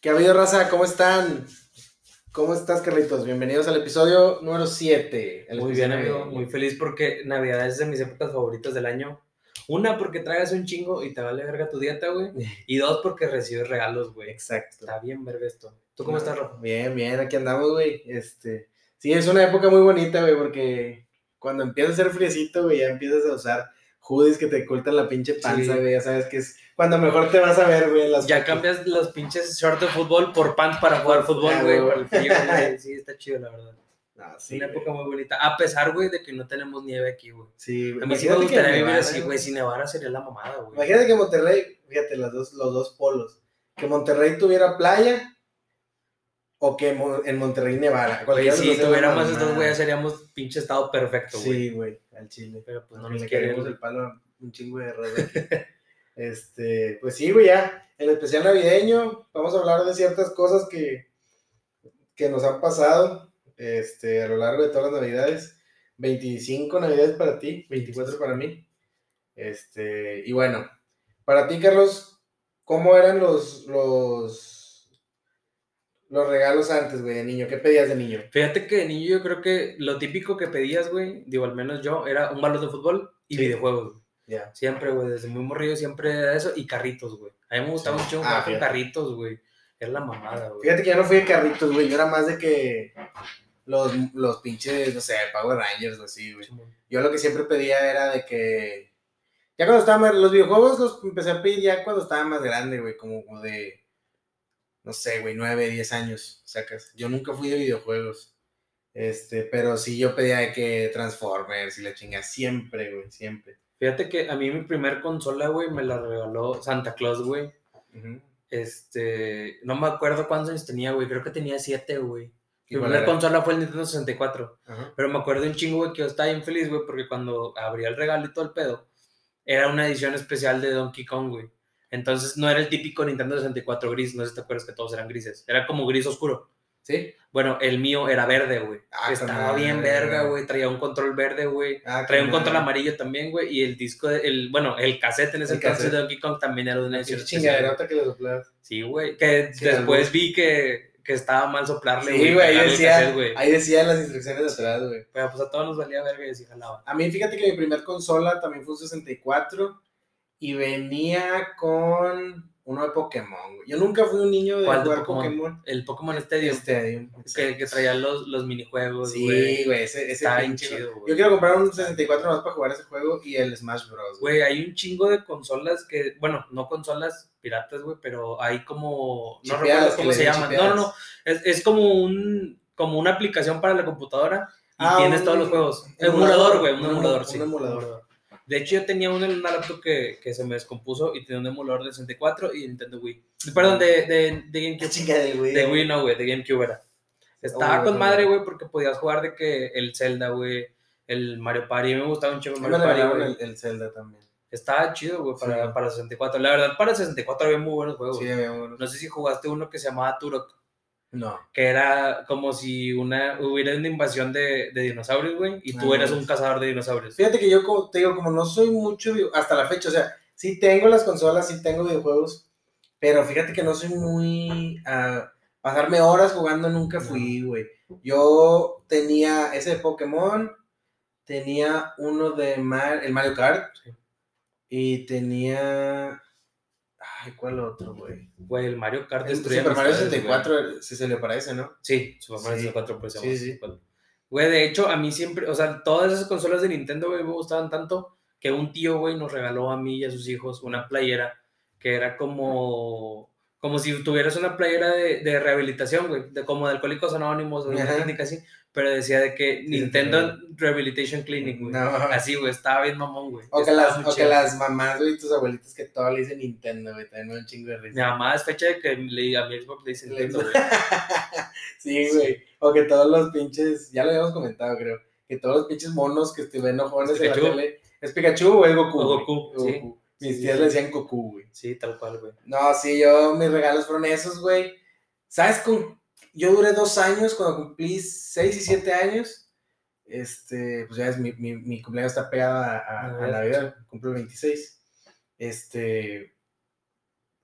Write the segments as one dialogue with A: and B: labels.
A: ¿Qué ha habido, raza? ¿Cómo están? ¿Cómo estás, Carlitos? Bienvenidos al episodio número 7.
B: Muy bien, amigo. Muy feliz porque Navidad es de mis épocas favoritas del año. Una, porque tragas un chingo y te vale verga tu dieta, güey. Y dos, porque recibes regalos, güey.
A: Exacto.
B: Está bien verga esto. ¿Tú cómo estás, Rafa?
A: Bien, bien, aquí andamos, güey. Este, sí, es una época muy bonita, güey, porque cuando empieza a ser friecito, güey, ya empiezas a usar hoodies que te ocultan la pinche panza, güey. Ya sabes que es cuando mejor te vas a ver, güey. Las
B: ya cambias los pinches shorts de fútbol por pants para jugar fútbol, güey. Güey. Sí, está chido, la verdad.
A: Ah, sí,
B: una época muy bonita. A pesar, güey, de que no tenemos nieve aquí, güey.
A: Sí,
B: A mí sí me gustaría vivir así, güey. Si nevara sería la mamada, güey.
A: Imagínate que Monterrey, fíjate, los dos, los dos polos. Que Monterrey tuviera playa o que en Monterrey nevara.
B: Güey, si tuviéramos estos, güey, seríamos pinche estado perfecto, güey.
A: Sí, güey, al chile.
B: Pero pues no,
A: nos queremos el palo a un chingo de error. este, pues sí, güey, ya. El especial navideño, vamos a hablar de ciertas cosas que, que nos han pasado este, a lo largo de todas las navidades. 25 navidades para ti, 24 para mí. Este, y bueno, para ti, Carlos, ¿cómo eran los, los, los regalos antes, güey, de niño? ¿Qué pedías de niño?
B: Fíjate que de niño yo creo que lo típico que pedías, güey, digo, al menos yo, era un balón de fútbol y
A: Sí.
B: videojuegos.
A: Ya.
B: Siempre, güey, desde muy morrido siempre era eso y carritos, güey. A mí me gustaba
A: Sí.
B: mucho
A: Ah,
B: jugar con
A: fíjate.
B: carritos, güey. Era la mamada, güey.
A: Fíjate que ya no fui de carritos, güey. Yo era más de que los, los pinches, no sé, Power Rangers o así, güey. Yo lo que siempre pedía era de que. Ya cuando estaba más. Los videojuegos los empecé a pedir ya cuando estaba más grande, güey. Como, como de. No sé, güey, 9, 10 años. Sacas. Yo nunca fui de videojuegos. Este, pero sí yo pedía de que Transformers y la chinga. Siempre, güey, siempre.
B: Fíjate que a mí mi primer consola, güey, me la regaló Santa Claus, güey. Este, no me acuerdo cuántos años tenía, güey. Creo que tenía siete, güey. Mi
A: ¿Y cuál
B: primer
A: era?
B: consola fue el Nintendo 64.
A: Ajá.
B: Pero me acuerdo un chingo, güey, que yo estaba bien feliz, güey, porque cuando abría el regalo y todo el pedo, era una edición especial de Donkey Kong, güey. Entonces no era el típico Nintendo 64 gris, no sé si te acuerdas que todos eran grises. Era como gris oscuro.
A: ¿Sí?
B: Bueno, el mío era verde, güey.
A: Ah,
B: Estaba bien verga, güey. Traía un control verde, güey.
A: Ah,
B: Traía un
A: con
B: control amarillo también, güey. Y el disco, de- el, bueno, el cassette en ese
A: cassette.
B: de Donkey Kong también era de una edición
A: chingaderota que le soplabas.
B: Sí, güey. Que
A: Sí,
B: después vi que, que estaba mal soplarle,
A: Sí, güey, ahí decía, ahí decía las instrucciones atrás, güey.
B: Pero pues a todos nos valía verga y sí jalaba.
A: A mí, fíjate que mi primer consola también fue un 64 y venía con uno de Pokémon. Yo nunca fui un niño de
B: ¿Cuál de
A: jugar
B: Pokémon?
A: Pokémon.
B: El Pokémon Stadium.
A: Stadium.
B: que, que traía los, los minijuegos,
A: Sí, güey, ese, ese
B: Está bien chido, güey.
A: Yo quiero comprar un 64 más para jugar ese juego y el Smash Bros.
B: Güey, hay un chingo de consolas que, bueno, no consolas piratas, güey, pero hay como, no
A: Chipeadas,
B: recuerdo cómo se llaman. No,
A: chipeadas.
B: no, no, es, es como un, como una aplicación para la computadora y
A: Ah,
B: tienes
A: un
B: todos los juegos.
A: emulador,
B: güey, un
A: un
B: emulador,
A: emu-
B: sí.
A: un emulador.
B: De hecho, yo tenía un, una laptop que, que se me descompuso y tenía un emulador de 64 y Nintendo Wii. Perdón, de, de, de GameCube.
A: chinga de güey.
B: De Wii no, güey, de GameCube era. Estaba
A: Oh,
B: con madre, güey, porque podías jugar de que el Zelda, güey, el Mario Party. A mí me gustaba un chingo el Mario Party,
A: el, el Zelda también.
B: Estaba chido, güey, para,
A: Sí.
B: para 64. La verdad, para 64 había muy buenos juegos.
A: Sí, había uno.
B: No sé si jugaste uno que se llamaba Turok,
A: No.
B: que era como si una, hubiera una invasión de, de dinosaurios, güey, y tú
A: Ah,
B: eras un cazador de dinosaurios.
A: Fíjate que yo, como te digo, como no soy mucho, hasta la fecha, o sea, sí tengo las consolas, sí tengo videojuegos, pero fíjate que no soy muy... a pasarme horas jugando nunca fui, güey. Yo tenía ese de Pokémon, tenía uno de Mar- el Mario Kart,
B: Sí.
A: y tenía... Ay, ¿cuál otro, güey?
B: Güey, el Mario Kart
A: El Super Mario
B: amistades, güey.
A: 64, si se le parece, ¿no?
B: Sí, Super Mario
A: Sí.
B: 64 pues
A: Sí, sí.
B: 64. Güey, de hecho, a mí siempre, o sea, todas esas consolas de Nintendo, güey, me gustaban tanto que un tío, güey, nos regaló a mí y a sus hijos una playera que era como, como si tuvieras una playera de, de rehabilitación, güey, de, como de Alcohólicos Anónimos o de una
A: Ajá.
B: clínica así, pero decía de que
A: Sí,
B: Nintendo Rehabilitation Clinic, güey.
A: No.
B: Así, güey, estaba bien mamón, güey.
A: O que, las, o que las mamás, güey, tus abuelitas que todo le dicen Nintendo, güey, también me un chingo de risa.
B: Mi mamá es fecha de que le, a mi Xbox le dice Nintendo, güey.
A: sí, güey. O que todos los pinches, ya lo habíamos comentado, creo, que todos los pinches monos que ven ojones en la tele, ¿es Pikachu o es Goku?
B: O? Goku, sí.
A: Goku. Mis tías le decían Goku, güey.
B: Sí, tal cual, güey.
A: No, sí, yo, mis regalos fueron esos, güey. ¿Sabes? Con, yo duré dos años, cuando cumplí seis y siete años, este, pues ya es, mi, mi, mi cumpleaños está pegado a, a,
B: Ah,
A: a Navidad, cumplo el 26. Este,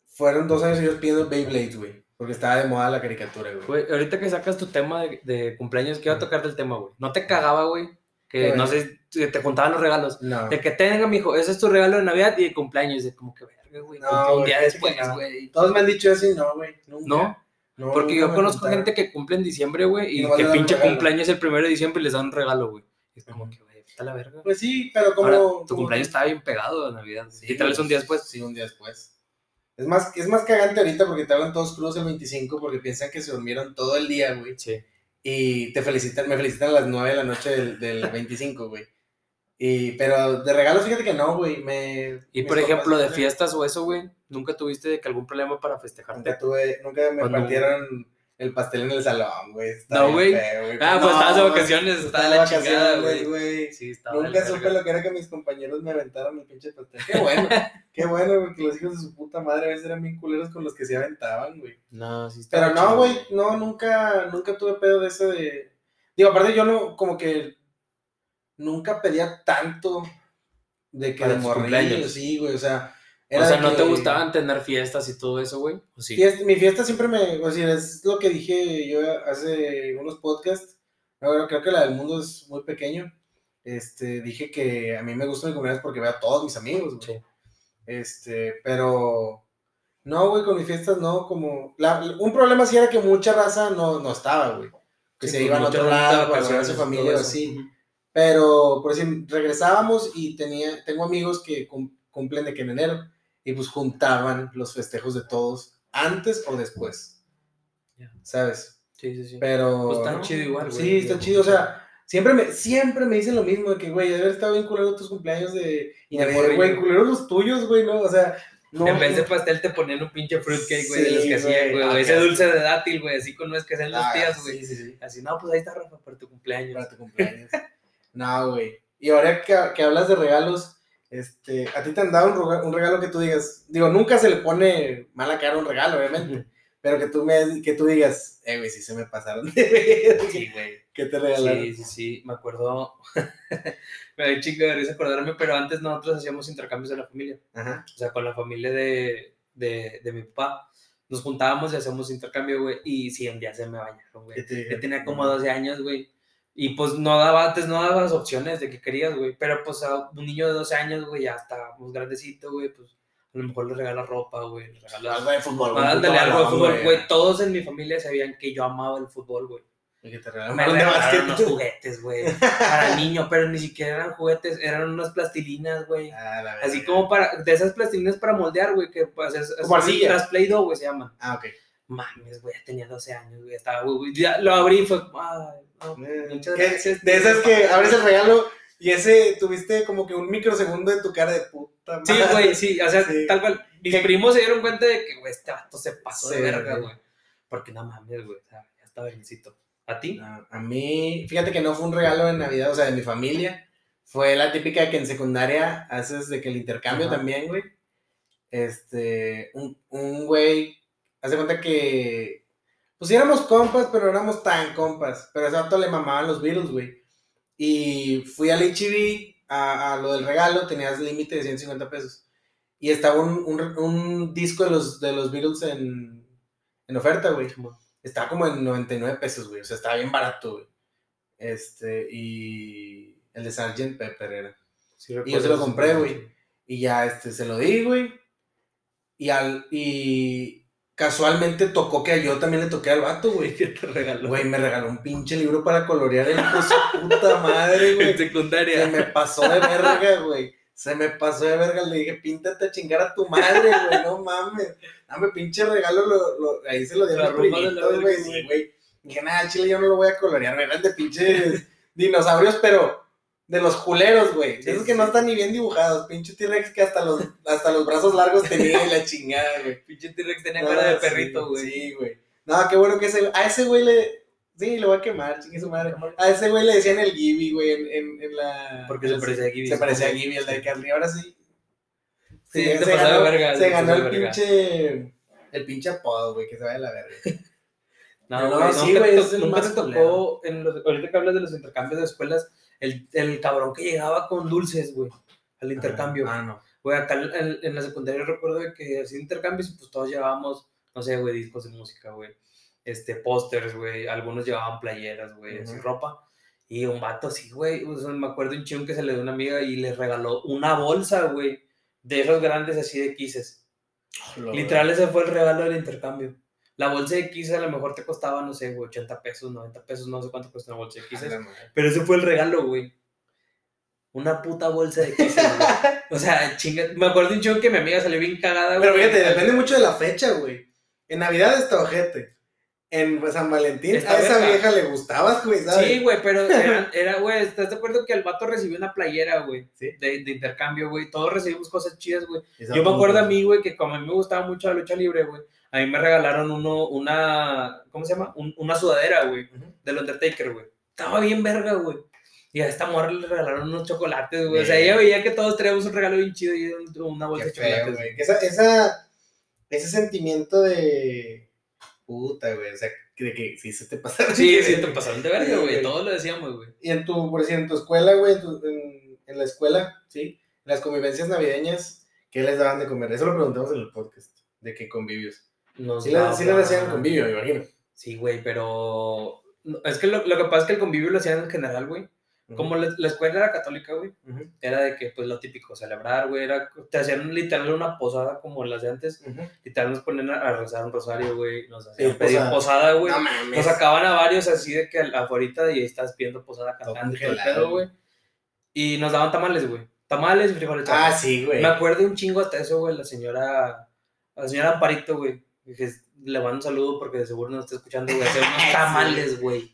A: fueron dos años ellos pidiendo Beyblades, güey. Porque estaba de moda la caricatura, güey.
B: Güey, ahorita que sacas tu tema de, de cumpleaños, quiero tocar del tema, güey. ¿No te cagaba, güey? Que no sé, te juntaban los regalos.
A: No.
B: De que tenga, mijo, ese es tu regalo de Navidad y de cumpleaños. De como que verga, güey.
A: No,
B: un día después, güey.
A: Todos me han dicho eso y no, güey.
B: ¿No?
A: No,
B: Porque yo conozco gente que cumple en diciembre, güey, y
A: Nomás
B: que pinche cumpleaños el primero de diciembre y les dan un regalo, güey. Es como que, güey, está la verga.
A: Pues sí, pero como.
B: Ahora, tu
A: como-
B: cumpleaños estaba bien pegado a Navidad.
A: Sí,
B: y tal vez un día después.
A: Sí, un día después. Es más, es más cagante ahorita porque te hablan todos crudos el 25 porque piensan que se durmieron todo el día, güey.
B: Sí.
A: Y te felicitan, me felicitan a las 9 de la noche del, del 25, güey. Y, pero de regalos, fíjate que no, güey. Me,
B: Y por ejemplo, de fiestas o eso, güey, ¿nunca tuviste de que algún problema para festejarte?
A: Nunca tuve, nunca me partieron el pastel en el salón, güey.
B: No, güey. Ah, pues
A: No,
B: estabas de vacaciones, estaba de la chingada, güey.
A: güey.
B: Sí,
A: Nunca supe
B: verga.
A: lo que era que mis compañeros me aventaron el pinche pastel. Qué bueno, qué bueno, porque los hijos de su puta madre a veces eran bien culeros con los que se aventaban, güey.
B: No, sí estaba
A: Pero no, güey, no, nunca, nunca tuve pedo de ese de... Digo, aparte yo no, como que nunca pedía tanto de que
B: Para
A: de sí, güey, o sea...
B: O sea, ¿no te
A: que-
B: gustaban tener fiestas y todo eso, güey? ¿O sí?
A: Fiesta- mi fiesta siempre me, o sea, es lo que dije yo hace unos podcasts. Ahora creo que la del mundo es muy pequeño. Este, dije que a mí me gusta mi cumpleaños porque veo a todos mis amigos, güey.
B: Sí.
A: Este, pero no, güey, con mis fiestas no, como la- un problema sí era que mucha raza no, no estaba, güey. Que
B: Sí,
A: se iban a otro lado para ver a su familia o así. Pero, por decir, regresábamos y tenía, tengo amigos que cum- cumplen de que en enero y pues juntaban los festejos de todos antes o después.
B: Ya.
A: ¿Sabes?
B: Sí, sí, sí.
A: Pero.
B: Pues está
A: ¿no?
B: chido igual, güey.
A: Sí, está chido. O sea, siempre me, siempre me dicen lo mismo: de que, güey, debe haber estado bien culero tus cumpleaños de. Y
B: De
A: de, güey, culero los tuyos, güey, ¿no? O sea, no.
B: en vez de pastel te ponían un pinche fruitcake, güey, de
A: Sí,
B: los que hacían,
A: güey.
B: ese dulce de dátil, güey, así con nuez que hacen las
A: Ah,
B: tías, güey.
A: Sí, sí, sí.
B: Así, no, pues ahí está Rafa para tu cumpleaños.
A: Para tu cumpleaños. no, güey. Y ahora que, que hablas de regalos, este, a ti te han dado un, rega- un regalo que tú digas, digo, nunca se le pone mala cara a un regalo, obviamente, pero que tú me, que tú digas, eh, güey, sí se me pasaron
B: Sí, güey.
A: que te regalaron.
B: Sí, sí, sí, me acuerdo. me da un chingo de risa acordarme, pero antes nosotros hacíamos intercambios de la familia.
A: Ajá.
B: O sea, con la familia de, de, de mi papá. Nos juntábamos y hacíamos intercambio, güey. Y sí, un día se me bañaron, güey.
A: ¿Qué?
B: Yo tenía como 12 años, güey. Y pues no daba, antes no dabas opciones de que querías, güey. Pero pues a un niño de 12 años, güey, ya está pues, grandecito, güey. Pues a lo mejor le regala ropa, güey. Le regala
A: Algo de fútbol, güey,
B: Ándale, algo de fútbol, güey. Todos en mi familia sabían que yo amaba el fútbol, güey.
A: Y que te regalaron
B: Me regalaron unos juguetes, güey. Para niño, pero ni siquiera eran juguetes, eran unas plastilinas, güey.
A: Ah, la
B: Así como para, de esas plastilinas para moldear, güey, que pues es, Play-Doh, güey, se llaman.
A: Ah, ok.
B: Mames, güey, ya tenía 12 años, güey, estaba, güey, ya lo abrí y fue, ay, no, muchas
A: ¿Qué?
B: gracias.
A: De esas que abres el regalo y ese tuviste como que un microsegundo de tu cara de puta
B: Sí,
A: madre.
B: güey, sí, o sea,
A: Sí.
B: tal cual. Mis
A: ¿Qué?
B: primos se dieron cuenta de que, güey, este vato se pasó
A: Sí,
B: de verga,
A: güey.
B: Porque no mames, güey, o sea, ya está vergüencito. ¿A ti?
A: A, a mí, fíjate que no fue un regalo de Navidad, o sea, de mi familia. Fue la típica que en secundaria haces de que el intercambio
B: Ajá.
A: también, güey. Este, un, un güey, hace cuenta que, pues éramos compas, pero no éramos tan compas. Pero a ese vato le mamaban los Beatles, güey. Y fui al HB a, a lo del regalo, tenías límite de 150 pesos. Y estaba un, un, un disco de los, de los Beatles en, en oferta, güey. Estaba como en 99 pesos, güey. O sea, estaba bien barato, güey. Este, y el de Sgt. Pepper era.
B: Sí,
A: Y yo se lo compré, güey. Y ya, este, se lo di, güey. Y al, y casualmente tocó que yo también le toqué al vato, güey.
B: ¿Qué te regaló?
A: Güey, me regaló un pinche libro para colorear el su puta madre,
B: en
A: güey. Se
B: secundaria.
A: me pasó de verga, güey. Se me pasó de verga. Le dije, píntate a chingar a tu madre, güey. No mames. Dame pinche regalo. Lo, lo- ahí se lo di
B: La
A: a güey. Dije, nada, chile yo no lo voy a colorear. Me eran de pinches dinosaurios, pero de los culeros, güey. De
B: Sí,
A: esos
B: sí,
A: que no están ni bien dibujados. Pinche T-Rex que hasta los, hasta los brazos largos tenía y la chingada, güey.
B: Pinche T-Rex tenía
A: No,
B: cara de
A: sí,
B: perrito, güey.
A: Sí, güey. No, qué bueno que ese. A ese güey le. Sí, lo voy a quemar, chingue su madre. A ese güey le decían el Gibby, güey, en, en, en la.
B: Porque se parecía a Gibby.
A: Se parecía a Gibby, el de Carly. Ahora sí.
B: Sí,
A: se,
B: te
A: se
B: de
A: ganó,
B: verga,
A: se
B: te
A: ganó el
B: de verga.
A: pinche. El pinche apodo, güey, que se vaya a la verga.
B: No,
A: No,
B: güey,
A: sí, güey,
B: nunca tocó, en los, ahorita que hablas de los intercambios de escuelas, el, el cabrón que llegaba con dulces, güey, al intercambio.
A: Ah, no.
B: Güey, acá en, en la secundaria recuerdo que hacía intercambios y pues todos llevábamos no sé, güey, discos de música, güey, este, pósters, güey, algunos llevaban playeras, güey, así
A: Ujú.
B: ropa. Y un vato así, güey, o sea, me acuerdo un chingón que se le dio a una amiga y le regaló una bolsa, güey, de esos grandes así de quises. Literal, ese fue el regalo del intercambio. La bolsa de quises a lo mejor te costaba, no sé, güey, 80 pesos, 90 pesos, no sé cuánto cuesta una bolsa de
A: madre.
B: Pero ese fue el regalo, güey. Una puta bolsa de güey. O sea, chinga. Me acuerdo un chingón que mi amiga salió bien cagada, güey.
A: Pero fíjate, depende mucho de la fecha, güey. En Navidad está ojete. En San Valentín a esa vieja le gustabas, güey, ¿sabes?
B: Sí, güey, pero era, güey, ¿estás de acuerdo que el vato recibió una playera, güey?
A: Sí.
B: De, de intercambio, güey. Todos recibimos cosas chidas, güey. Yo me acuerdo a mí, güey, que como a mí me gustaba mucho la lucha libre, güey, a mí me regalaron uno, una, ¿cómo se llama? Un- una sudadera, güey,
A: Ujú.
B: del Undertaker, güey. Estaba bien verga, güey. Y a esta morra le regalaron unos chocolates, güey. O sea, ella veía que todos traíamos un regalo bien chido y una bolsa
A: Qué
B: de chocolates.
A: güey. Esa, esa, ese sentimiento de puta, güey. O sea, de que sí se te pasaron.
B: Sí, sí, te pasaron de verga, güey. Todos lo decíamos, güey.
A: Y en tu, por decir, en tu escuela, güey, en- en la escuela, ¿sí? En las convivencias navideñas, ¿qué les daban de comer? Eso lo preguntamos en el podcast, de qué convivios.
B: Nos
A: Sí, le- sí les hacían convivio, me imagino.
B: Sí, güey, pero. Es que lo, lo que pasa es que el convivio lo hacían en general, güey. Como la, la escuela era católica, güey, era de que, pues, lo típico, celebrar, güey, era, te hacían literal una posada como las de antes,
A: ujú.
B: literal nos ponían a, rezar un rosario, güey, nos hacían
A: Sí,
B: pedir
A: posada.
B: posada, güey,
A: No mames.
B: nos sacaban a varios así de que afuera y ahí estás pidiendo posada cantando y todo el pedo, güey, y nos daban tamales, güey, tamales y frijoles
A: Ah, sí, güey.
B: Me acuerdo un chingo hasta eso, güey, la señora, la señora Amparito, güey, dije, le mando un saludo porque de seguro nos está escuchando, güey, hacer unos tamales, güey,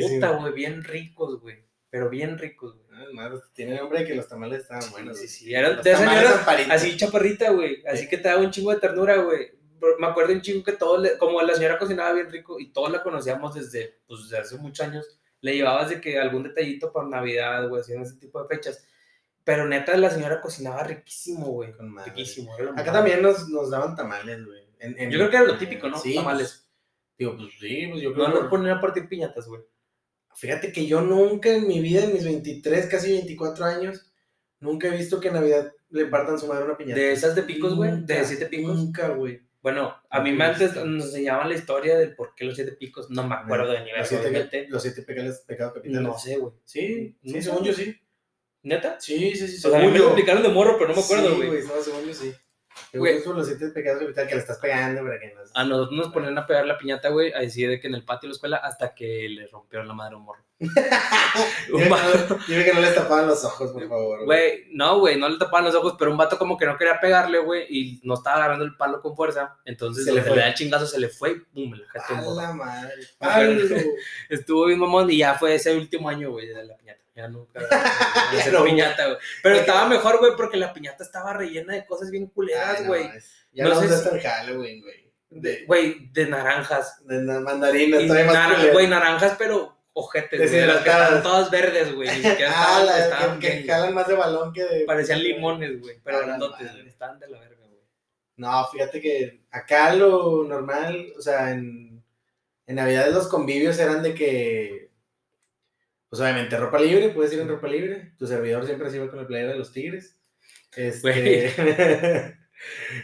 B: puta, güey, bien ricos, güey, pero bien ricos, güey.
A: Ah, tiene nombre de que los tamales estaban buenos.
B: Sí, sí, era
A: Los
B: de señora así chaparrita, güey, así
A: Sí.
B: que te daba un chingo de ternura, güey. Me acuerdo un chingo que todos, le- como la señora cocinaba bien rico y todos la conocíamos desde, pues, desde hace muchos años, le llevabas de que algún detallito por Navidad, güey, así en ese tipo de fechas. Pero neta, la señora cocinaba riquísimo, güey. Riquísimo.
A: Acá también nos, nos daban tamales, güey. En- en-
B: Yo creo que era lo típico, ¿no?
A: Sí,
B: Tamales.
A: pues, digo, pues sí, pues yo creo
B: No
A: que...
B: ponían a partir piñatas, güey.
A: Fíjate que yo nunca en mi vida, en mis 23, casi 24 años, nunca he visto que en Navidad le partan su madre una piñata.
B: De esas de picos, güey, de siete picos.
A: Nunca, güey.
B: Bueno, a mí me antes nos enseñaban la historia del por qué los siete picos. No me acuerdo de ni
A: Los siete, los siete pecados, pecados capitales.
B: No sé, güey.
A: Sí, sí, según yo sí.
B: ¿Neta?
A: Sí, sí, sí.
B: O sea, me lo explicaron de morro, pero no me acuerdo,
A: Sí,
B: güey.
A: No, según yo sí.
B: Güey.
A: los siete pecados que le estás pegando para que no...
B: A nosotros nos ponían a pegar la piñata, güey, a decir de que en el patio de la escuela hasta que le rompieron la madre un morro. un vato,
A: no, dime que no les tapaban los ojos, por favor.
B: güey, no, güey, no le tapaban los ojos, pero un vato como que no quería pegarle, güey, y no estaba agarrando el palo con fuerza. Entonces
A: Se le
B: le, da el chingazo, se le fue y pum, me la un
A: A la madre. Pablo.
B: Estuvo bien mamón y ya fue ese último año, güey, de la piñata. Ya nunca. hacer
A: no.
B: piñata, güey. Pero estaba mejor, güey, porque la piñata estaba rellena de cosas bien culeras,
A: no,
B: güey.
A: es- Ya
B: No
A: no,
B: sé si-
A: Halloween, güey. De,
B: Güey, de naranjas.
A: de na- mandarinas, todavía más
B: nar-
A: culero.
B: Güey, naranjas, pero ojetes, güey. de Las que estaban todas verdes, güey.
A: Ah,
B: estaban,
A: la
B: estaban
A: que, que jalan más de balón que de...
B: Parecían limones, güey. Pero
A: A la
B: grandotes. Estaban de la verga, güey.
A: No, fíjate que acá lo normal, o sea, en, en Navidad los convivios eran de que, pues obviamente ropa libre, puedes ir en ropa libre. Tu servidor siempre se iba con la playera de los tigres. Este,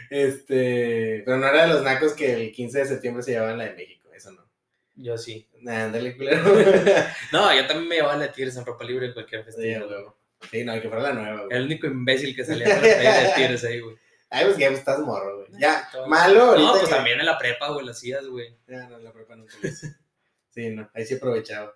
A: este, pero no era de los nacos que el 15 de septiembre se llevaban la de México, eso no.
B: Yo sí.
A: Nah, ándale, culero.
B: No, yo también me llevaba la Tigres en ropa libre en cualquier
A: Sí,
B: festival. güey.
A: huevo. Sí, no, que fuera la nueva, güey.
B: El único imbécil que salía con la playera de Tigres ahí, güey.
A: Ay, pues ya estás morro, güey. Ya,
B: Todo.
A: malo.
B: No, pues
A: que-
B: también en la prepa, güey, las hacías, güey.
A: Ya, no, la prepa nunca lo hice. Sí, no, ahí sí aprovechaba.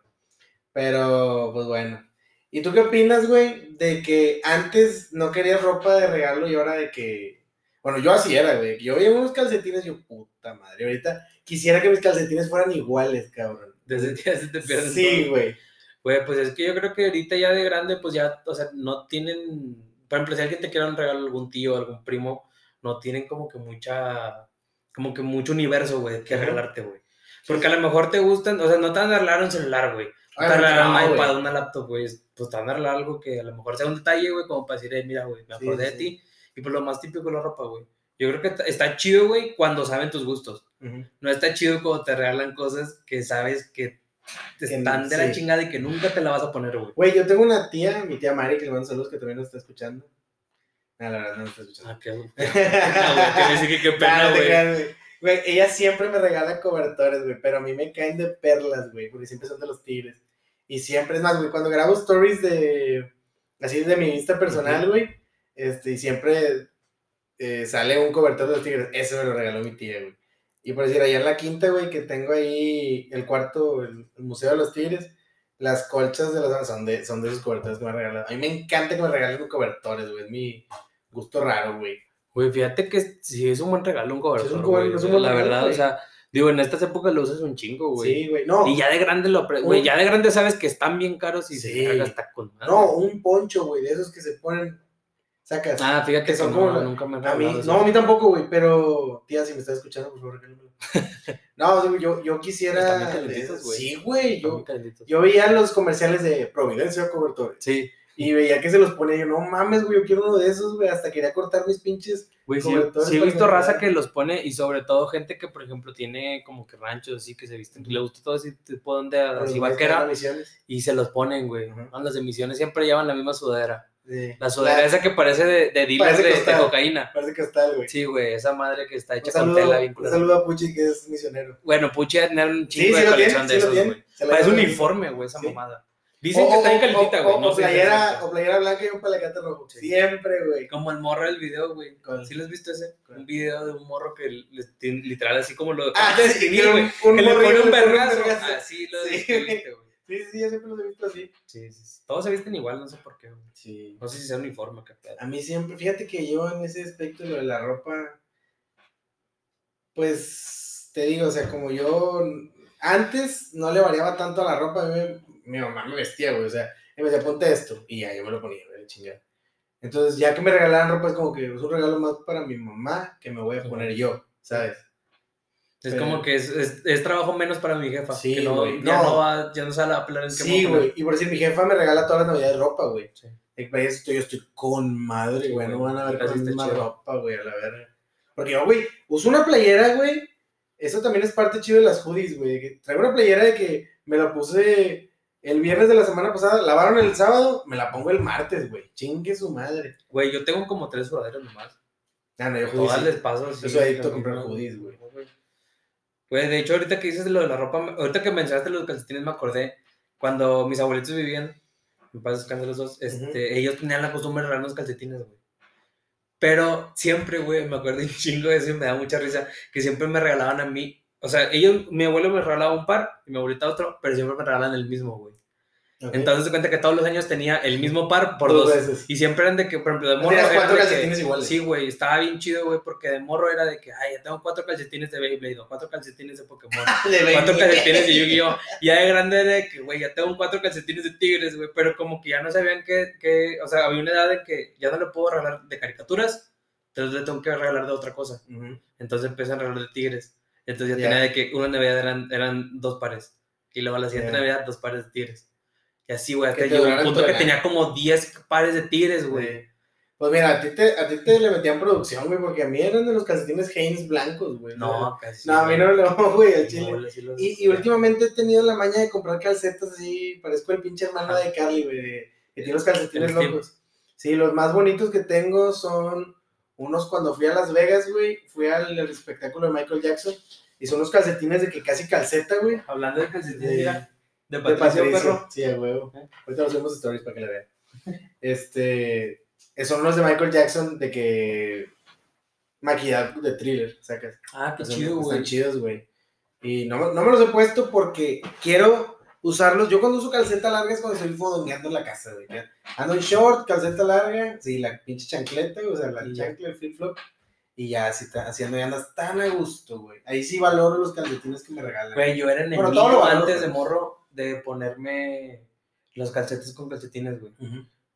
A: Pero, pues bueno. ¿Y tú qué opinas, güey, de que antes no querías ropa de regalo y ahora de que. Bueno, yo así era, güey. Yo veía unos calcetines y yo, puta madre. Ahorita quisiera que mis calcetines fueran iguales, cabrón.
B: Desde día se te pierden
A: Sí,
B: todo.
A: güey.
B: Güey, pues es que yo creo que ahorita ya de grande, pues ya, o sea, no tienen, por ejemplo, si alguien te quiere un regalo, algún tío, algún primo, no tienen como que mucha, como que mucho universo, güey, que regalarte, güey. Porque a lo mejor te gustan, o sea, no te van a regalar un celular, güey. Te regalar un una laptop, güey. Pues te van a regalar algo que a lo mejor sea un detalle, güey, como para decir, eh, mira, güey, me
A: Sí,
B: acordé de ti. Y pues lo más típico es la ropa, güey. Yo creo que está- chido, güey, cuando saben tus gustos. No está chido cuando te regalan cosas que sabes que
A: Que
B: están de la
A: sí.
B: chingada y que nunca te la vas a poner, güey.
A: Güey, yo tengo una tía, mi tía Mari, que le mando saludos, que también nos está escuchando. No, la verdad, no nos está escuchando.
B: Ah, qué, qué. Te qué pena,
A: te
B: güey.
A: Güey. Ella siempre me regala cobertores, güey, pero a mí me caen de perlas, güey, porque siempre son de los tigres. Y siempre, es más, güey, cuando grabo stories de, así de mi Insta personal, güey, este, y siempre eh, sale un cobertor de los tigres, ese me lo regaló mi tía, güey. Y por decir, allá en la quinta, güey, que tengo ahí el cuarto, el, el Museo de los Tigres, las colchas de las son de, son de esos cobertores que me han regalado. A mí me encanta que me regalen cobertores, güey, es mi gusto raro, güey.
B: Güey, fíjate que sí es un buen regalo un cobertor,
A: Sí, es un
B: güey.
A: es un buen
B: La
A: regalo,
B: verdad,
A: güey.
B: o sea, digo, en estas épocas lo usas un chingo, güey.
A: Sí, güey, no.
B: Y ya de grande lo, güey, ya de grande sabes que están bien caros y
A: Sí.
B: se carga hasta con madre.
A: No, un poncho, güey, de esos que se ponen, sacas.
B: Ah, fíjate
A: que son
B: no,
A: como la-
B: nunca me han
A: a mí,
B: eso.
A: no, a mí tampoco, güey, pero tía, si me estás escuchando, por favor, regálamelo. no, yo, yo
B: Están
A: quisiera.
B: bien calentitos, güey.
A: Sí, güey,
B: Están
A: yo,
B: muy
A: yo veía los comerciales de Providencia Cobertores
B: Sí,
A: y veía que se los ponía yo, no mames, güey, yo quiero uno de esos, güey, hasta quería cortar mis pinches.
B: güey, sí, sí he visto raza que los pone y sobre todo gente que, por ejemplo, tiene como que ranchos así que se visten, que le gusta todo ese tipo de así vaquera y se los ponen, güey. No, Las emisiones siempre llevan la misma sudadera.
A: Sí.
B: La sudadera esa que parece de, de dealer de, de cocaína.
A: Parece que está, güey.
B: Sí, güey, esa madre que está hecha con tela bien
A: un saludo a Puchi, que es misionero.
B: Bueno, Puchi tenía un chingo
A: sí
B: de
A: tiene,
B: colección de esos,
A: tiene.
B: güey. Parece uniforme, güey, esa mamada. Dicen
A: O-
B: que está bien calentita, güey.
A: o-
B: no
A: playera,
B: cierto.
A: o playera blanca y un palacate rojo.
B: Sí.
A: Siempre, güey.
B: Como el morro del video, güey. ¿Sí lo has visto ese?
A: ¿Cuál?
B: Un video de un morro que literal así como lo
A: Ah,
B: de
A: sí,
B: güey.
A: un- un
B: Que le pone un vergazo. Así lo
A: Sí.
B: describiste, güey.
A: Sí, sí, yo siempre los he visto así.
B: Sí, sí, sí. Todos se visten igual, no sé por qué, güey.
A: Sí.
B: No sé si sea uniforme, qué pedo.
A: A mí siempre, fíjate que yo en ese aspecto de lo de la ropa, pues te digo, o sea, como yo antes no le variaba tanto a la ropa, a mí me- mi mamá me vestía, güey, o sea, y me decía, ponte esto, y ya yo me lo ponía, güey, chingada. Entonces, ya que me regalaran ropa, es como que es un regalo más para mi mamá que me voy a poner yo, ¿sabes?
B: Es
A: Pero-
B: como que es, es, es trabajo menos para mi jefa.
A: Sí,
B: que no,
A: güey.
B: Ya
A: No.
B: no va, ya no sabe la plan en qué
A: Sí,
B: a
A: güey, y por decir, mi jefa me regala todas las navidades ropa, güey.
B: Sí.
A: Eso yo estoy con madre,
B: Sí,
A: güey. No van a ver con
B: chido.
A: ropa, güey, a la verga. Porque yo, güey, uso una playera, güey. Eso también es parte chido de las hoodies, güey. Traigo una playera de que me la puse el viernes de la semana pasada, lavaron el sábado, me la pongo el martes, güey. Chingue su madre.
B: Güey, yo tengo como tres sudaderas nomás.
A: Ah, no, yo hoodies.
B: Todas
A: sí.
B: les paso así.
A: Yo soy adicto a comprar hoodies, güey.
B: Pues de hecho, ahorita que dices lo de la ropa, me- ahorita que mencionaste los calcetines, me acordé cuando mis abuelitos vivían, mi padre descansa los dos, este, ellos tenían la costumbre de regalarnos calcetines, güey. Pero siempre, güey, me acuerdo un chingo de eso y me da mucha risa, que siempre me regalaban a mí, o sea, ellos, mi abuelo me regalaba un par y mi abuelita otro, pero siempre me regalaban el mismo, güey.
A: Ok.
B: Entonces se cuenta que todos los años tenía el mismo par por
A: Dos
B: dos.
A: veces.
B: Y siempre eran de que, por ejemplo, de morro.
A: Cuatro
B: de que-
A: calcetines iguales.
B: Sí, güey, estaba bien chido, güey, porque de morro era de que, ay, ya tengo cuatro calcetines de Beyblade, o cuatro calcetines de Pokémon,
A: De
B: cuatro calcetines de Yu-Gi-Oh! Y ya de grande era de que, güey, ya tengo cuatro calcetines de Tigres, güey, pero como que ya no sabían que, que, o sea, había una edad en que ya no le puedo regalar de caricaturas, entonces le tengo que regalar de otra cosa.
A: Ujú.
B: Entonces empecé a regalar de Tigres. Entonces ya
A: Ya.
B: tenía de que una Navidad eran, eran dos pares. Y luego la siguiente
A: Ya.
B: Navidad, dos pares de Tigres. Y así, güey, hasta llegó un punto que tenía como 10 pares de Tigres, güey.
A: Pues mira, a ti, te, a ti te le metían producción, güey, porque a mí eran de los calcetines Hanes blancos, güey.
B: No, casi.
A: No, a mí no me lo güey, al chile.
B: No, sí los-
A: Y, y últimamente he tenido la maña de comprar calcetas así, parezco el pinche hermano de Carly, güey, que tiene los calcetines locos. Sí, los más bonitos que tengo son unos cuando fui a Las Vegas, güey, fui al, al espectáculo de Michael Jackson, y son unos calcetines de que casi calceta, güey.
B: Hablando de calcetines, mira, de
A: De
B: Patricio,
A: Patricio.
B: Perro.
A: Sí, a huevo.
B: ¿Eh?
A: Ahorita los vemos stories para que la vean. Este, son unos de Michael Jackson de que maquillado de thriller, sacas.
B: Ah, qué
A: Están-
B: chido,
A: Están
B: güey.
A: chidos, güey. Y no, me- no me los he puesto porque quiero usarlos. Yo cuando uso calceta larga es cuando estoy fodongueando en la casa, güey. Ando en short, calceta larga, sí, la pinche chancleta, güey, o sea, la
B: ya.
A: chancla, el flip-flop. Y ya, así haciendo, ya andas tan a gusto, güey. Ahí sí valoro los calcetines que me regalan.
B: Güey, yo era enemigo
A: Bueno, todo lo valoro,
B: antes de morro de ponerme los calcetes con calcetines, güey.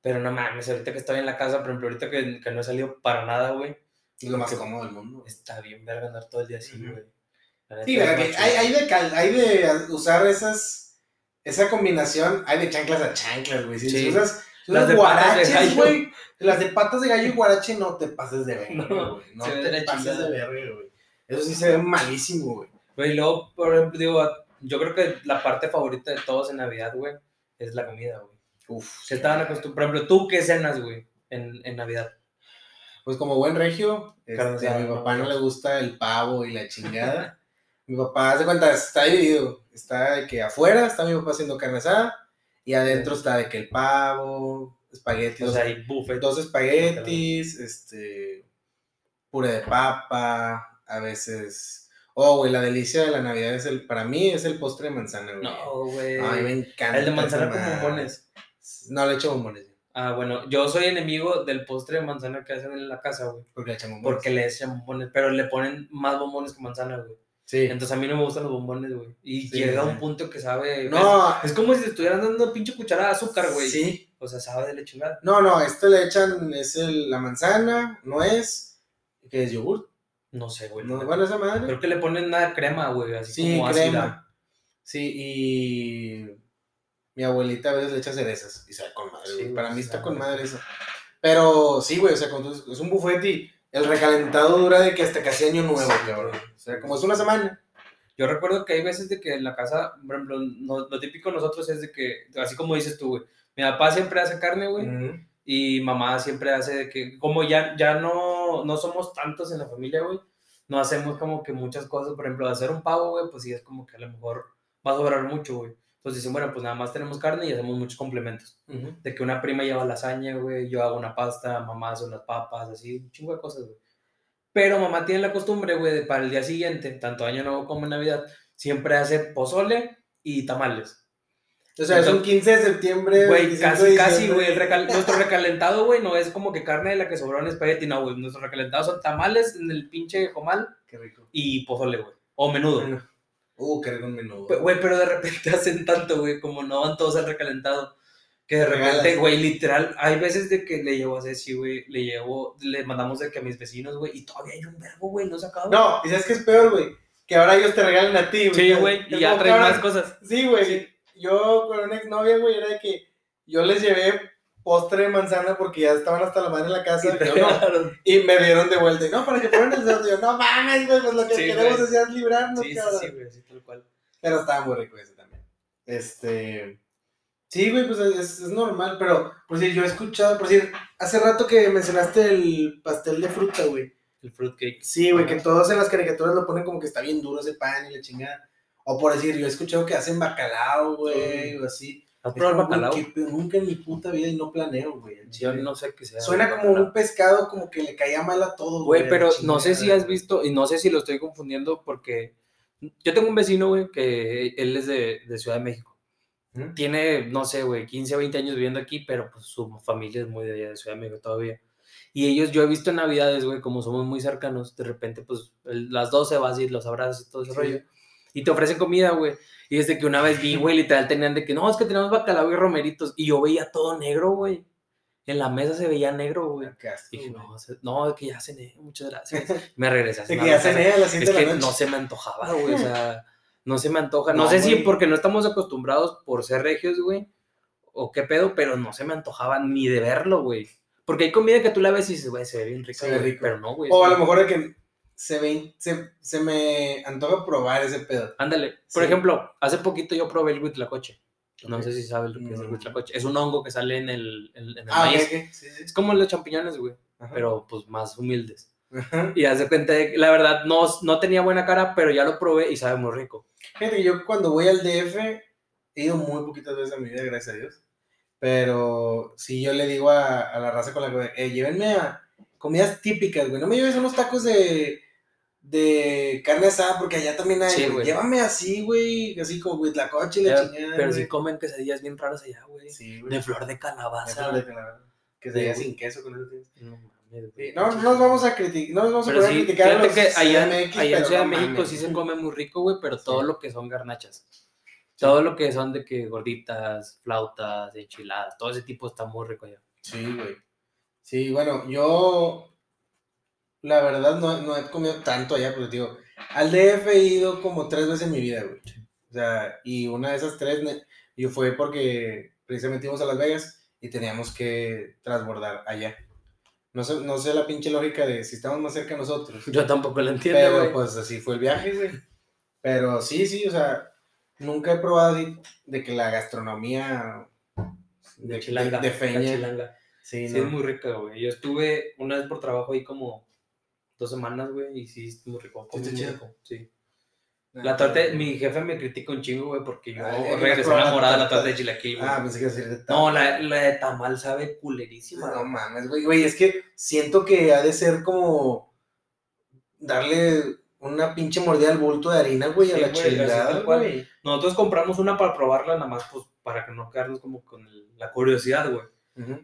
B: Pero no mames, ahorita que estoy en la casa, por ejemplo, ahorita que, que no he salido para nada, güey,
A: Es lo más cómodo del mundo.
B: está bien verga andar todo el día así, güey.
A: Sí, ¿verdad? que hay, hay, de cal- hay de usar esas, esa combinación, hay de chanclas a chanclas, güey. Si
B: Sí.
A: usas,
B: Las de patas de
A: guaraches,
B: gallo.
A: güey, las de patas de gallo y guarache no te pases de verga, güey. No, te pases
B: chingada.
A: de verga, güey. Eso sí se ve malísimo, güey.
B: Güey, luego, por ejemplo, digo, yo creo que la parte favorita de todos en Navidad, güey, es la comida, güey.
A: Uf.
B: Se estaban acostumbrados. Por ejemplo, ¿tú qué cenas, güey, en, en Navidad?
A: Pues como buen regio, este, a mi papá no le gusta el pavo y la chingada. mi papá, haz de cuenta, está dividido. Está de que afuera está mi papá haciendo carne asada y adentro está de que el pavo, espaguetis,
B: O sea, hay buffet.
A: dos espaguetis, este, puré de papa, a veces... Oh, güey, la delicia de la Navidad es el, para mí es el postre de manzana, güey.
B: No, güey.
A: A mí me encanta.
B: El de manzana con bombones.
A: No, le echo bombones,
B: Ah, bueno, yo soy enemigo del postre de manzana que hacen en la casa, güey.
A: porque le echan bombones.
B: Porque le echan bombones, pero le ponen más bombones que manzana, güey.
A: Sí.
B: Entonces a mí no me gustan los bombones, güey. Y
A: Sí,
B: llega a
A: sí.
B: un punto que sabe.
A: No,
B: Es, es como si te estuvieran dando una pinche cucharada de azúcar, güey.
A: Sí.
B: O sea, sabe de la chingada.
A: No, no, esto le echan, es el- la manzana, nuez, que es yogur.
B: No sé, güey.
A: No, bueno, esa madre.
B: Creo que le ponen nada crema, güey. Así
A: Sí,
B: como
A: crema.
B: ácida.
A: Sí, y mi abuelita a veces le echa cerezas y sabe con madre,
B: Sí,
A: güey. Para mí está con madre eso. Pero sí, güey, o sea, cuando es un buffet y el recalentado dura de que hasta casi año nuevo,
B: Sí,
A: cabrón. O sea, como es una semana.
B: Yo recuerdo que hay veces de que en la casa, por ejemplo, no- lo típico de nosotros es de que, así como dices tú, güey. Mi papá siempre hace carne, güey.
A: Ujú.
B: Y mamá siempre hace de que, como ya, ya no, no somos tantos en la familia, güey, no hacemos como que muchas cosas. Por ejemplo, hacer un pavo, güey, pues sí es como que a lo mejor va a sobrar mucho, güey. Entonces dicen, bueno, pues nada más tenemos carne y hacemos muchos complementos.
A: Ujú.
B: De que una prima lleva lasaña, güey, yo hago una pasta, mamá hace unas papas, así, un chingo de cosas, güey. Pero mamá tiene la costumbre, güey, de para el día siguiente, tanto Año Nuevo como Navidad, siempre hace pozole y tamales.
A: O sea, es un 15 de septiembre.
B: Güey,
A: 25 de
B: casi, casi, güey. recal- Nuestro recalentado, güey, no es como que carne de la que sobró en espagueti, no, güey. Nuestro recalentado son tamales en el pinche comal
A: Qué rico.
B: y pozole, güey. O menudo.
A: Bueno. Uh, qué rico un menudo.
B: Güey, pero de repente hacen tanto, güey, como no van todos al recalentado. Que de repente, güey, literal, hay veces de que le llevo a Ceci, güey, le llevo, le mandamos de que a mis vecinos, güey, y todavía hay un verbo, güey, no se acaba.
A: No, y sabes qué es peor, güey. Que ahora ellos te regalen a ti, güey.
B: Sí, güey, y ya traen
A: que
B: más cosas.
A: Sí, güey. Yo con una exnovia, güey, era de que yo les llevé postre de manzana porque ya estaban hasta la madre en la casa.
B: Y
A: yo no. Y me dieron de vuelta. Y no, para que pongan el cerdo. Y yo, no mames, güey, pues lo que
B: Sí,
A: queremos es ya librarnos,
B: Sí, sí,
A: cabrón.
B: sí, güey, sí, tal cual.
A: Pero estaba muy rico ese también. Este. Sí, güey, pues es, es normal, pero, por decir, yo he escuchado, por decir, hace rato que mencionaste el pastel de fruta, güey.
B: El fruitcake.
A: Sí, güey, que todos en las caricaturas lo ponen como que está bien duro ese pan y la chingada. O por decir, yo he escuchado que hacen bacalao, güey, o así.
B: ¿Has
A: Es
B: probado
A: güey,
B: bacalao?
A: que- nunca en mi puta vida y no planeo, güey.
B: Yo no sé qué sea.
A: Suena
B: güey,
A: como
B: bacalao.
A: un pescado como que le caía mal a todos,
B: Güey,
A: la
B: pero no sé si has
A: güey.
B: visto, y no sé si lo estoy confundiendo, porque yo tengo un vecino, güey, que él es de, de Ciudad de México.
A: ¿Mm?
B: Tiene, no sé, güey, 15 o 20 años viviendo aquí, pero pues su familia es muy de allá de Ciudad de México todavía. Y ellos, yo he visto en Navidades, güey, como somos muy cercanos, de repente, pues, el- las 12 vas y los abrazas y todo ese
A: Sí.
B: rollo. Y te ofrecen comida, güey. Y desde que una vez vi, güey, literal tenían de que, no, es que tenemos bacalao y romeritos. Y yo veía todo negro, güey. En la mesa se veía negro, güey. Dije,
A: güey.
B: no, no, que ya cené, muchas gracias. Me regresé cenar
A: que ya
B: la
A: cené a las 7
B: Es
A: de la
B: que
A: noche.
B: no se me antojaba, güey, o sea, no se me antoja. No,
A: No,
B: sé si porque no estamos acostumbrados por ser regios, güey, o qué pedo, pero no se me antojaba ni de verlo, güey. Porque hay comida que tú la ves y dices, güey, se ve bien rica, güey,
A: rico.
B: pero no, güey.
A: O a
B: es
A: lo mejor de que se, ve, se, se me antoja probar ese pedo.
B: Ándale, por
A: Sí.
B: ejemplo, hace poquito yo probé el huitlacoche. No sé si sabes lo que es el
A: Mm.
B: huitlacoche. Es un hongo que sale en el, en, en el
A: Ah,
B: maíz.
A: ok. Sí, sí.
B: Es como los champiñones, güey,
A: Ajá.
B: pero pues más humildes.
A: Ajá.
B: Y haz de cuenta, de que, la verdad, no, no tenía buena cara, pero ya lo probé y sabe muy rico.
A: Que yo cuando voy al DF he ido muy poquitas veces en mi vida, gracias a Dios. Pero sí, yo le digo a, a la raza con la que eh, llévenme a comidas típicas, güey. No me lleves unos tacos de, de carne asada, porque allá también hay,
B: Sí,
A: güey.
B: güey.
A: Llévame así, güey, así como huitlacoche y la chingada.
B: pero
A: güey.
B: sí comen quesadillas bien raras allá, güey.
A: Sí, güey.
B: De flor de
A: De
B: calabaza.
A: flor de calabaza. Que se
B: Sí,
A: diga
B: güey.
A: sin queso con eso. tienes.
B: No mames, güey.
A: No, no nos vamos a criticar, no nos vamos a
B: Pero
A: poner a
B: sí,
A: criticar a los
B: que allá, allá en Ciudad de
A: no
B: México
A: mames.
B: sí se come muy rico, güey, pero todo lo que son garnachas. Todo lo que son de que gorditas, flautas, enchiladas, todo ese tipo está muy rico allá.
A: Sí, güey. Sí, bueno, yo la verdad no, no he comido tanto allá, porque digo, al DF he ido como tres veces en mi vida, güey. O sea, y una de esas tres yo fue porque precisamente íbamos a Las Vegas y teníamos que transbordar allá. No sé, no sé la pinche lógica de si estamos más cerca nosotros.
B: Yo tampoco lo entiendo,
A: Pero
B: güey.
A: pues así fue el viaje, güey. Pero sí, sí, o sea, nunca he probado así de que la gastronomía de,
B: chilanga,
A: de, de
B: la
A: feña.
B: chilanga.
A: Sí,
B: Sí,
A: no.
B: es muy rica, güey. Yo estuve una vez por trabajo ahí como dos semanas, güey, y sí, muy rico. comí muy rico, sí.
A: Ah,
B: La torta, mi jefe me critica un chingo, güey, porque yo
A: Ah, ya que
B: regresé enamorada de la
A: torta.
B: de chilaquil, güey.
A: Ah, pensé que decir de
B: no, la, la de tamal sabe culerísima.
A: No mames, güey, güey, es que siento que ha de ser como darle una pinche mordida al bulto de harina, güey, a la
B: güey,
A: chingada.
B: Nosotros compramos una para probarla, nada más, pues, para que no quedarnos como con el- la curiosidad, güey.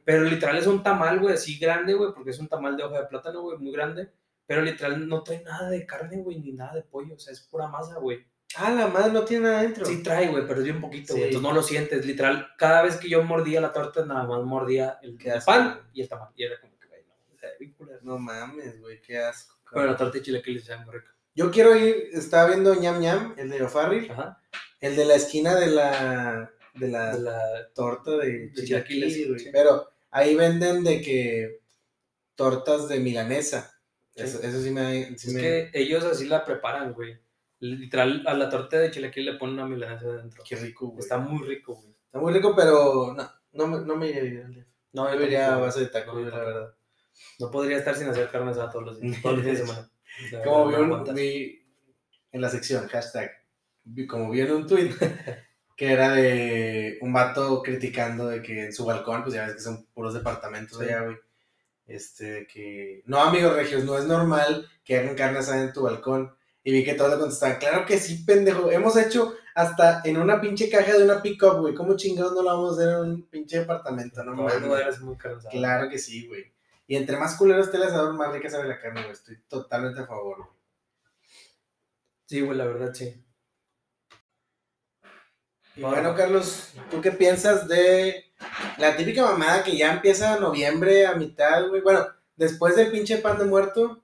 B: Pero literal es un tamal, güey, así grande, güey, porque es un tamal de hoja de plátano, güey, muy grande. Pero literal no trae nada de carne, güey, ni nada de pollo, o sea, es pura masa, güey.
A: Ah, la madre no tiene nada adentro.
B: Sí trae, güey, pero es bien poquito, güey.
A: Sí.
B: Entonces no lo sientes. Literal, cada vez que yo mordía la torta, nada más mordía el, el pan y el tamal. Y era como que, güey, no, o sea.
A: No mames, güey, qué asco.
B: Pero
A: cabrón.
B: la torta de chilaquiles sabe muy rica.
A: Yo quiero ir, estaba viendo ñam ñam, el de O'Farrill,
B: Ajá.
A: el de la esquina de la de la,
B: De la...
A: torta de,
B: de
A: chilaquiles,
B: chilaquiles,
A: güey.
B: sí.
A: Pero ahí venden de que tortas de milanesa.
B: Sí.
A: Eso, eso sí me, sí
B: Es
A: me-
B: que ellos así la preparan, güey. Literal, a la torta de chilaquiles le ponen una milanesa adentro.
A: qué rico, güey.
B: Está muy rico, güey.
A: Está muy rico, pero no, no, me- no me iría a vivir al DF.
B: No,
A: Yo iría a base de tacos, la verdad.
B: No podría estar sin hacer carne asada todos los días, todos los días de semana. O sea,
A: Como
B: no
A: vi, en la sección, hashtag, como vi en un tweet que era de un vato criticando de que en su balcón, pues ya ves que son puros departamentos
B: Sí.
A: allá, güey. Este, que no, amigos regios, no es normal que hagan carne asada en tu balcón. Y vi que todos le contestaban, claro que sí, pendejo. Hemos hecho hasta en una pinche caja de una pick-up, güey. ¿Cómo chingados no lo vamos a hacer en un pinche departamento? No
B: los
A: mames.
B: muy carne asada.
A: Claro que sí, güey. Y entre más culero esté el asador, más rica sabe la carne, güey. Estoy totalmente a favor, güey.
B: Sí, güey, la verdad, sí.
A: Y bueno, Carlos, ¿tú qué piensas de la típica mamada que ya empieza noviembre a mitad, güey? Bueno, después del pinche pan de muerto,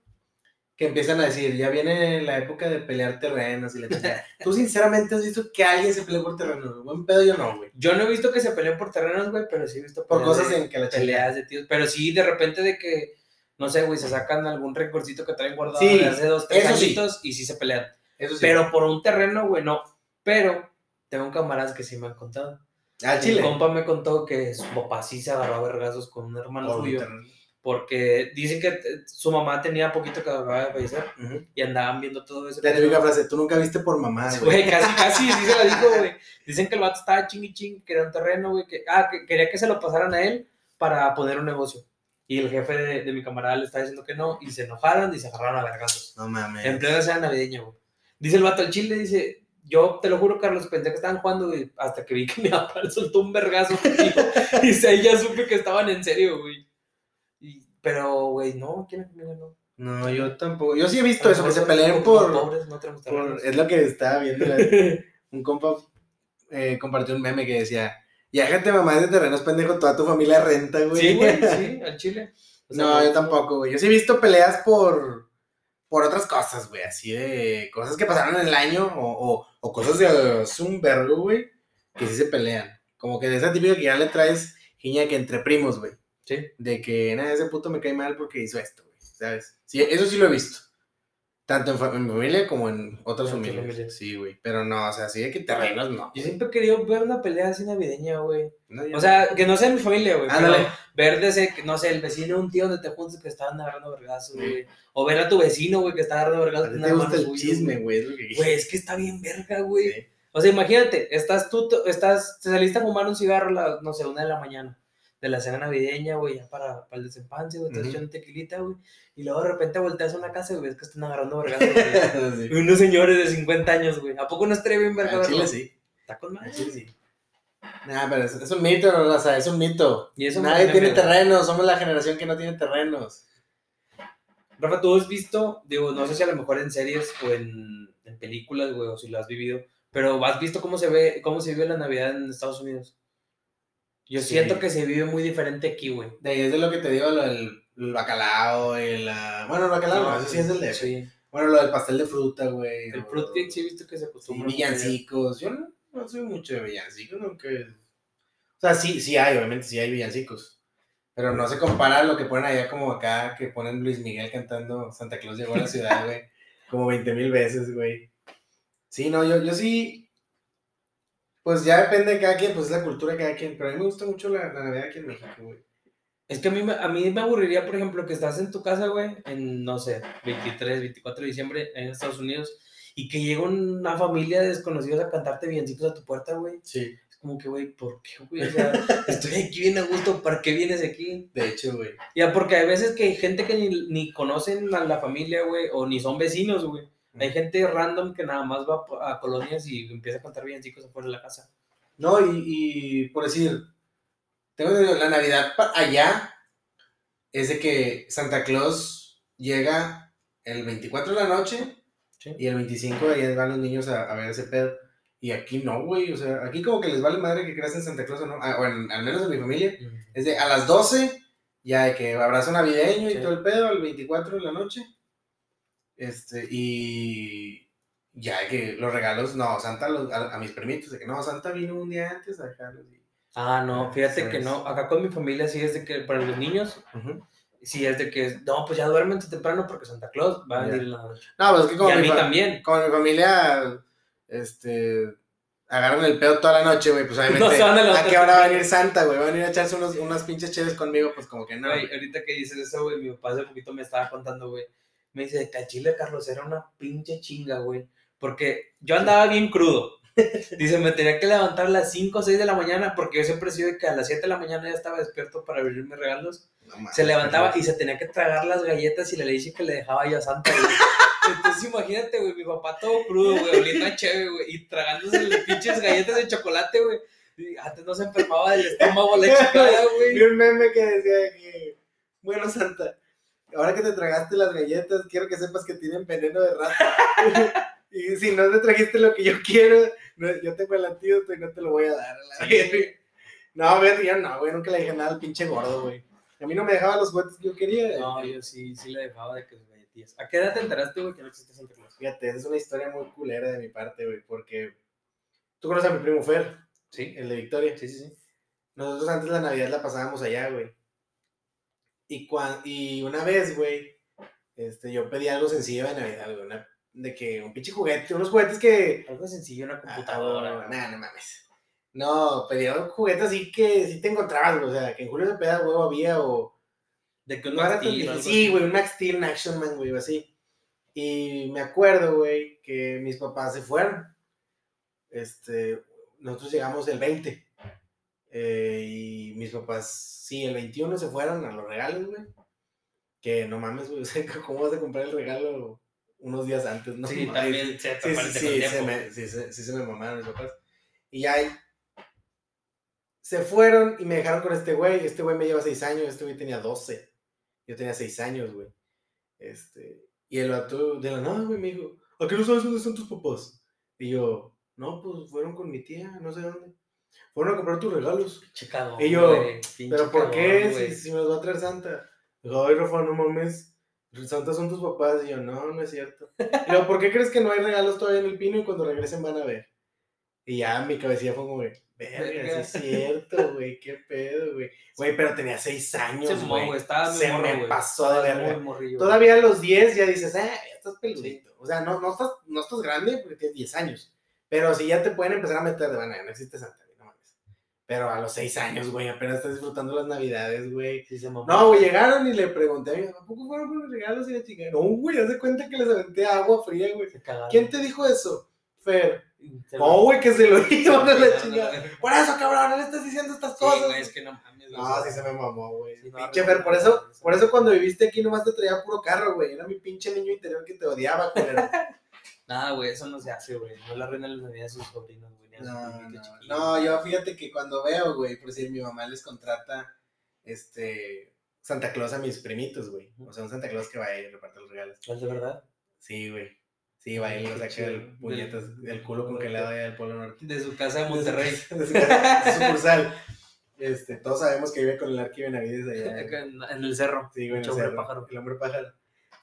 A: que empiezan a decir, ya viene la época de pelear terrenos y la. ¿Tú sinceramente has visto que alguien se pelee por terrenos? Buen pedo yo no, güey.
B: Yo no he visto que se peleen por terrenos, güey, pero sí he visto
A: Por cosas
B: de-
A: en que la
B: peleas de tíos. Pero sí, de repente de que, no sé, güey, se sacan algún recordcito que traen guardado
A: Sí,
B: de hace dos, tres
A: eso sí.
B: añitos y sí se pelean.
A: Eso sí.
B: Pero por un terreno, güey, no. Pero tengo camaradas que sí me han contado. Un
A: chile.
B: compa me contó que su papá sí se agarró a vergazos con un hermano
A: un
B: suyo. Porque dicen que eh, su mamá tenía poquito que acababa de fallecer
A: Ujú.
B: y andaban viendo todo eso.
A: La típica frase, tú nunca viste por mamá, güey.
B: Güey, casi, casi, sí se la dijo, güey. Dicen que el vato estaba chingui ching, quería un terreno, güey, que, ah, que quería que se lo pasaran a él para poner un negocio. Y el jefe de, de mi camarada le estaba diciendo que no, y se enojaron y se agarraron a vergazos.
A: No mames.
B: En plena escena navideña, güey. Dice el vato al chile, dice, yo te lo juro, Carlos, pensé que estaban jugando, güey, hasta que vi que mi papá le soltó un vergazo. Y, y ahí ya supe que estaban en serio, güey. Y- pero, güey, no, ¿quién familia no?
A: No, yo tampoco. Yo sí he visto eso, que se peleen por...
B: pobres, no
A: por- es lo que estaba viendo. la- un compa eh, compartió un meme que decía, ya gente mamá de terrenos, pendejo, toda tu familia renta, güey.
B: Sí, güey, sí, al chile. O sea,
A: no, yo tampoco, güey. Yo sí he visto peleas por, por otras cosas, güey. Así de cosas que pasaron en el año o, o, o cosas de un vergo, güey. Que sí se pelean. Como que de esa típica que ya le traes giña que entre primos, güey.
B: Sí.
A: De que, nada, ese puto me cae mal porque hizo esto, güey. ¿Sabes? Sí, eso sí lo he visto. Tanto en, mi familia como en otras
B: En
A: familias.
B: familia.
A: Sí, güey. Pero no, o sea, sí de que terrenos no.
B: Yo siempre he querido ver una pelea así navideña, güey.
A: No,
B: O sea, que no sea en mi familia, güey.
A: Ándale.
B: Ver de ese, no sé, el vecino de un tío donde te juntas que estaban agarrando vergazos, güey. O ver a tu vecino, güey, que está agarrando vergazos
A: te gusta el chisme,
B: güey.
A: güey. Es que
B: está bien verga, güey.
A: Sí.
B: O sea, imagínate, estás tú, tú- estás, te saliste a fumar un cigarro a la, no sé, una de la mañana, de la cena navideña, güey, ya para, para el desempance, güey, estás tequilita, güey, y luego de repente volteas a una casa y ves que están agarrando vergazos, güey.
A: Sí.
B: Unos señores de 50 años, güey. ¿A poco no estaría bien verga
A: Al chile sí.
B: Está con madre.
A: Al chile sí. Nah, pero es, es un mito, o sea, es un mito.
B: Y eso me
A: Nadie tiene terrenos, somos la generación que no tiene terrenos.
B: Rafa, ¿tú has visto, digo, no sé si a lo mejor en series o en, en películas, güey, o si lo has vivido, pero has visto cómo se ve, cómo se vive la Navidad en Estados Unidos? Yo
A: Sí.
B: siento que se vive muy diferente aquí, güey.
A: De ahí es de lo que te digo, lo del el bacalao, el... ah, Bueno, el bacalao, no, eso sí es el de...
B: Sí.
A: Bueno, lo del pastel de fruta, güey.
B: El fruitcake sí he visto que se
A: Sí,
B: acostumbra.
A: villancicos. Yo no, no soy mucho de villancicos, aunque... O sea, sí, sí hay, obviamente, sí hay villancicos. Pero no se compara a lo que ponen allá como acá, que ponen Luis Miguel cantando Santa Claus llegó a la ciudad, güey. Como 20 mil veces, güey. Sí, no, yo, yo sí... Pues ya depende de cada quien, pues es la cultura de cada quien. Pero a mí me gusta mucho la, la Navidad aquí en México, güey.
B: Es que a mí, a mí me aburriría, por ejemplo, que estás en tu casa, güey, en, no sé, 23, 24 de diciembre en Estados Unidos, y que llega una familia de desconocidos a cantarte biencitos a tu puerta, güey.
A: Sí,
B: Es como que, güey, ¿por qué, güey? O sea, estoy aquí bien a gusto, ¿para qué vienes aquí?
A: de hecho, güey.
B: Ya, porque hay veces que hay gente que ni, ni conocen a la familia, güey, o ni son vecinos, güey. Hay gente random que nada más va a colonias y empieza a cantar villancicos afuera de la casa.
A: No, y, y por decir, tengo la Navidad allá es de que Santa Claus llega el 24 de la noche
B: Sí.
A: y el 25 de ahí van los niños a, a ver ese pedo. Y aquí no, güey, o sea, aquí como que les vale madre que creas en Santa Claus o no, ah, bueno, al menos en mi familia, es de a las 12, ya de que abrazo navideño y todo el pedo, el 24 de la noche, este, y ya que los regalos, no, Santa los- a, a mis primitos, de que no, Santa vino un día antes a dejarlos. y-
B: Ah, no, fíjate que no. Acá con mi familia sí es de que para los niños,
A: Ujú.
B: sí es de que, no, pues ya duermen temprano porque Santa Claus va a venir en la noche.
A: No, pues es que
B: Y
A: como
B: a
A: mi,
B: mí también.
A: como mi familia, este, agarran el pedo toda la noche, güey, pues obviamente,
B: No a
A: ¿a
B: levantar
A: qué hora va a venir Santa, güey? Va a venir a echarse unos, unas pinches cheves conmigo, pues como que no.
B: Güey. ahorita que dices eso, güey, mi papá hace poquito me estaba contando, güey. Me dice, que al chile, Carlos, era una pinche chinga, güey. Porque yo andaba bien crudo. Dice, me tenía que levantar a las 5 o 6 de la mañana porque yo siempre he sido que a las 7 de la mañana ya estaba despierto para abrir mis regalos.
A: No
B: Se levantaba y se tenía que tragar las galletas y le dije que le dejaba yo a Santa, güey. Entonces imagínate, güey, mi papá todo crudo, güey, oliendo a chévere, güey, y tragándose las pinches galletas de chocolate, güey. Y Antes no se enfermaba del estómago la chingada,
A: Vi
B: güey.
A: un meme que decía que, bueno, Santa, ahora que te tragaste las galletas, quiero que sepas que tienen veneno de rata. y si no te trajiste lo que yo quiero, no- yo tengo el antídoto y no te lo voy a dar. a la
B: Sí.
A: verga. No, güey, yo no, güey, nunca le dije nada al pinche gordo, güey. A mí no me dejaba los juguetes que yo quería.
B: No, yo sí, sí le dejaba de que sus galletillas. ¿A qué edad te enteraste, güey, que no existe Santa Claus?
A: Fíjate, esa es una historia muy culera de mi parte, güey, porque tú conoces a mi primo Fer,
B: Sí,
A: el de Victoria.
B: sí, sí, sí.
A: Nosotros antes la Navidad la pasábamos allá, güey. Y, cuan- y una vez, güey, este, yo pedí algo sencillo de Navidad, güey. una- de que un pinche juguete, unos juguetes que.
B: Algo sencillo, una
A: Ah,
B: computadora.
A: no, no, no mames. No, pedí un juguete así que sí te encontrabas, güey. O sea, que en Julio de Peda, huevo, había o.
B: de que un
A: tan
B: Steel
A: Sí, güey, un Max Steel, un Action Man, güey, así. Y me acuerdo, güey, que mis papás se fueron. Este, nosotros llegamos el 20. Eh, y mis papás, sí, el 21 se fueron a los regalos, güey. Que no mames, güey, o sea, ¿cómo vas a comprar el regalo unos días antes? No
B: Sí,
A: mames.
B: también se
A: Sí, sí, sí, se me, sí, se- sí se me mamaron mis papás. Y ahí se fueron y me dejaron con este güey. Este güey me lleva seis años, este güey tenía 12. Yo tenía seis años, güey. Este, y el vato de la nada, güey, me dijo, ¿a qué no sabes dónde están tus papás? Y yo, no, pues fueron con mi tía, no sé dónde. Fueron a comprar tus regalos.
B: Chicado.
A: Y yo,
B: güey,
A: ¿Pero por qué? Si, si me los va a traer Santa. Dijo, ay, Rafa, no mames. Santa son tus papás. Y yo, no, no es cierto. Y yo, ¿por qué crees que no hay regalos todavía en el pino y cuando regresen van a ver? Y ya mi cabecilla fue como, güey, verga, sí es cierto, güey, qué pedo, güey. Güey, pero tenía seis años,
B: Se
A: güey.
B: güey, estaba muy
A: Se
B: morro,
A: me
B: güey.
A: pasó de verga.
B: morrillo.
A: Todavía a los 10 ya dices, ah, ya estás peludito. O sea, no, no, estás, no estás grande porque tienes 10 años. Pero si ya te pueden empezar a meter de manera, no existe Santa. Pero a los 6 años, güey, apenas estás disfrutando las navidades, güey.
B: Sí, se mamó.
A: No, güey, llegaron y le pregunté a mi ¿a poco fueron por los regalos y la chingada? No, güey, haz de cuenta que les aventé agua fría, güey. ¿Quién te dijo eso? Fer. No, güey, que se lo dijo a la chingada. Por eso, cabrón, no le estás diciendo estas
B: Sí,
A: cosas.
B: güey, es que no mames.
A: No, sí se me mamó, güey.
B: Sí, no,
A: pinche
B: no,
A: Fer, por eso, por eso cuando viviste aquí nomás te traía puro carro, güey. Era mi pinche niño interior que te odiaba, culero.
B: Nada, güey, eso no se hace, güey. No le arruina la Navidad a sus sobrinos, a
A: No, no, no, yo fíjate que cuando veo, güey, por decir, mi mamá les contrata, este, Santa Claus a mis primitos, güey. O sea, un Santa Claus que va y reparte los regalos.
B: ¿Es de verdad?
A: Sí, güey. Sí, va y lo saca el puñetas,
B: Del-
A: el culo congelado allá del Polo Norte.
B: De su casa de Monterrey.
A: De su, de su sucursal. Este, todos sabemos que vive con el Arqui Benavides allá.
B: En, en el cerro.
A: Sí, güey, en el
B: hombre
A: cerro,
B: pájaro.
A: El hombre pájaro.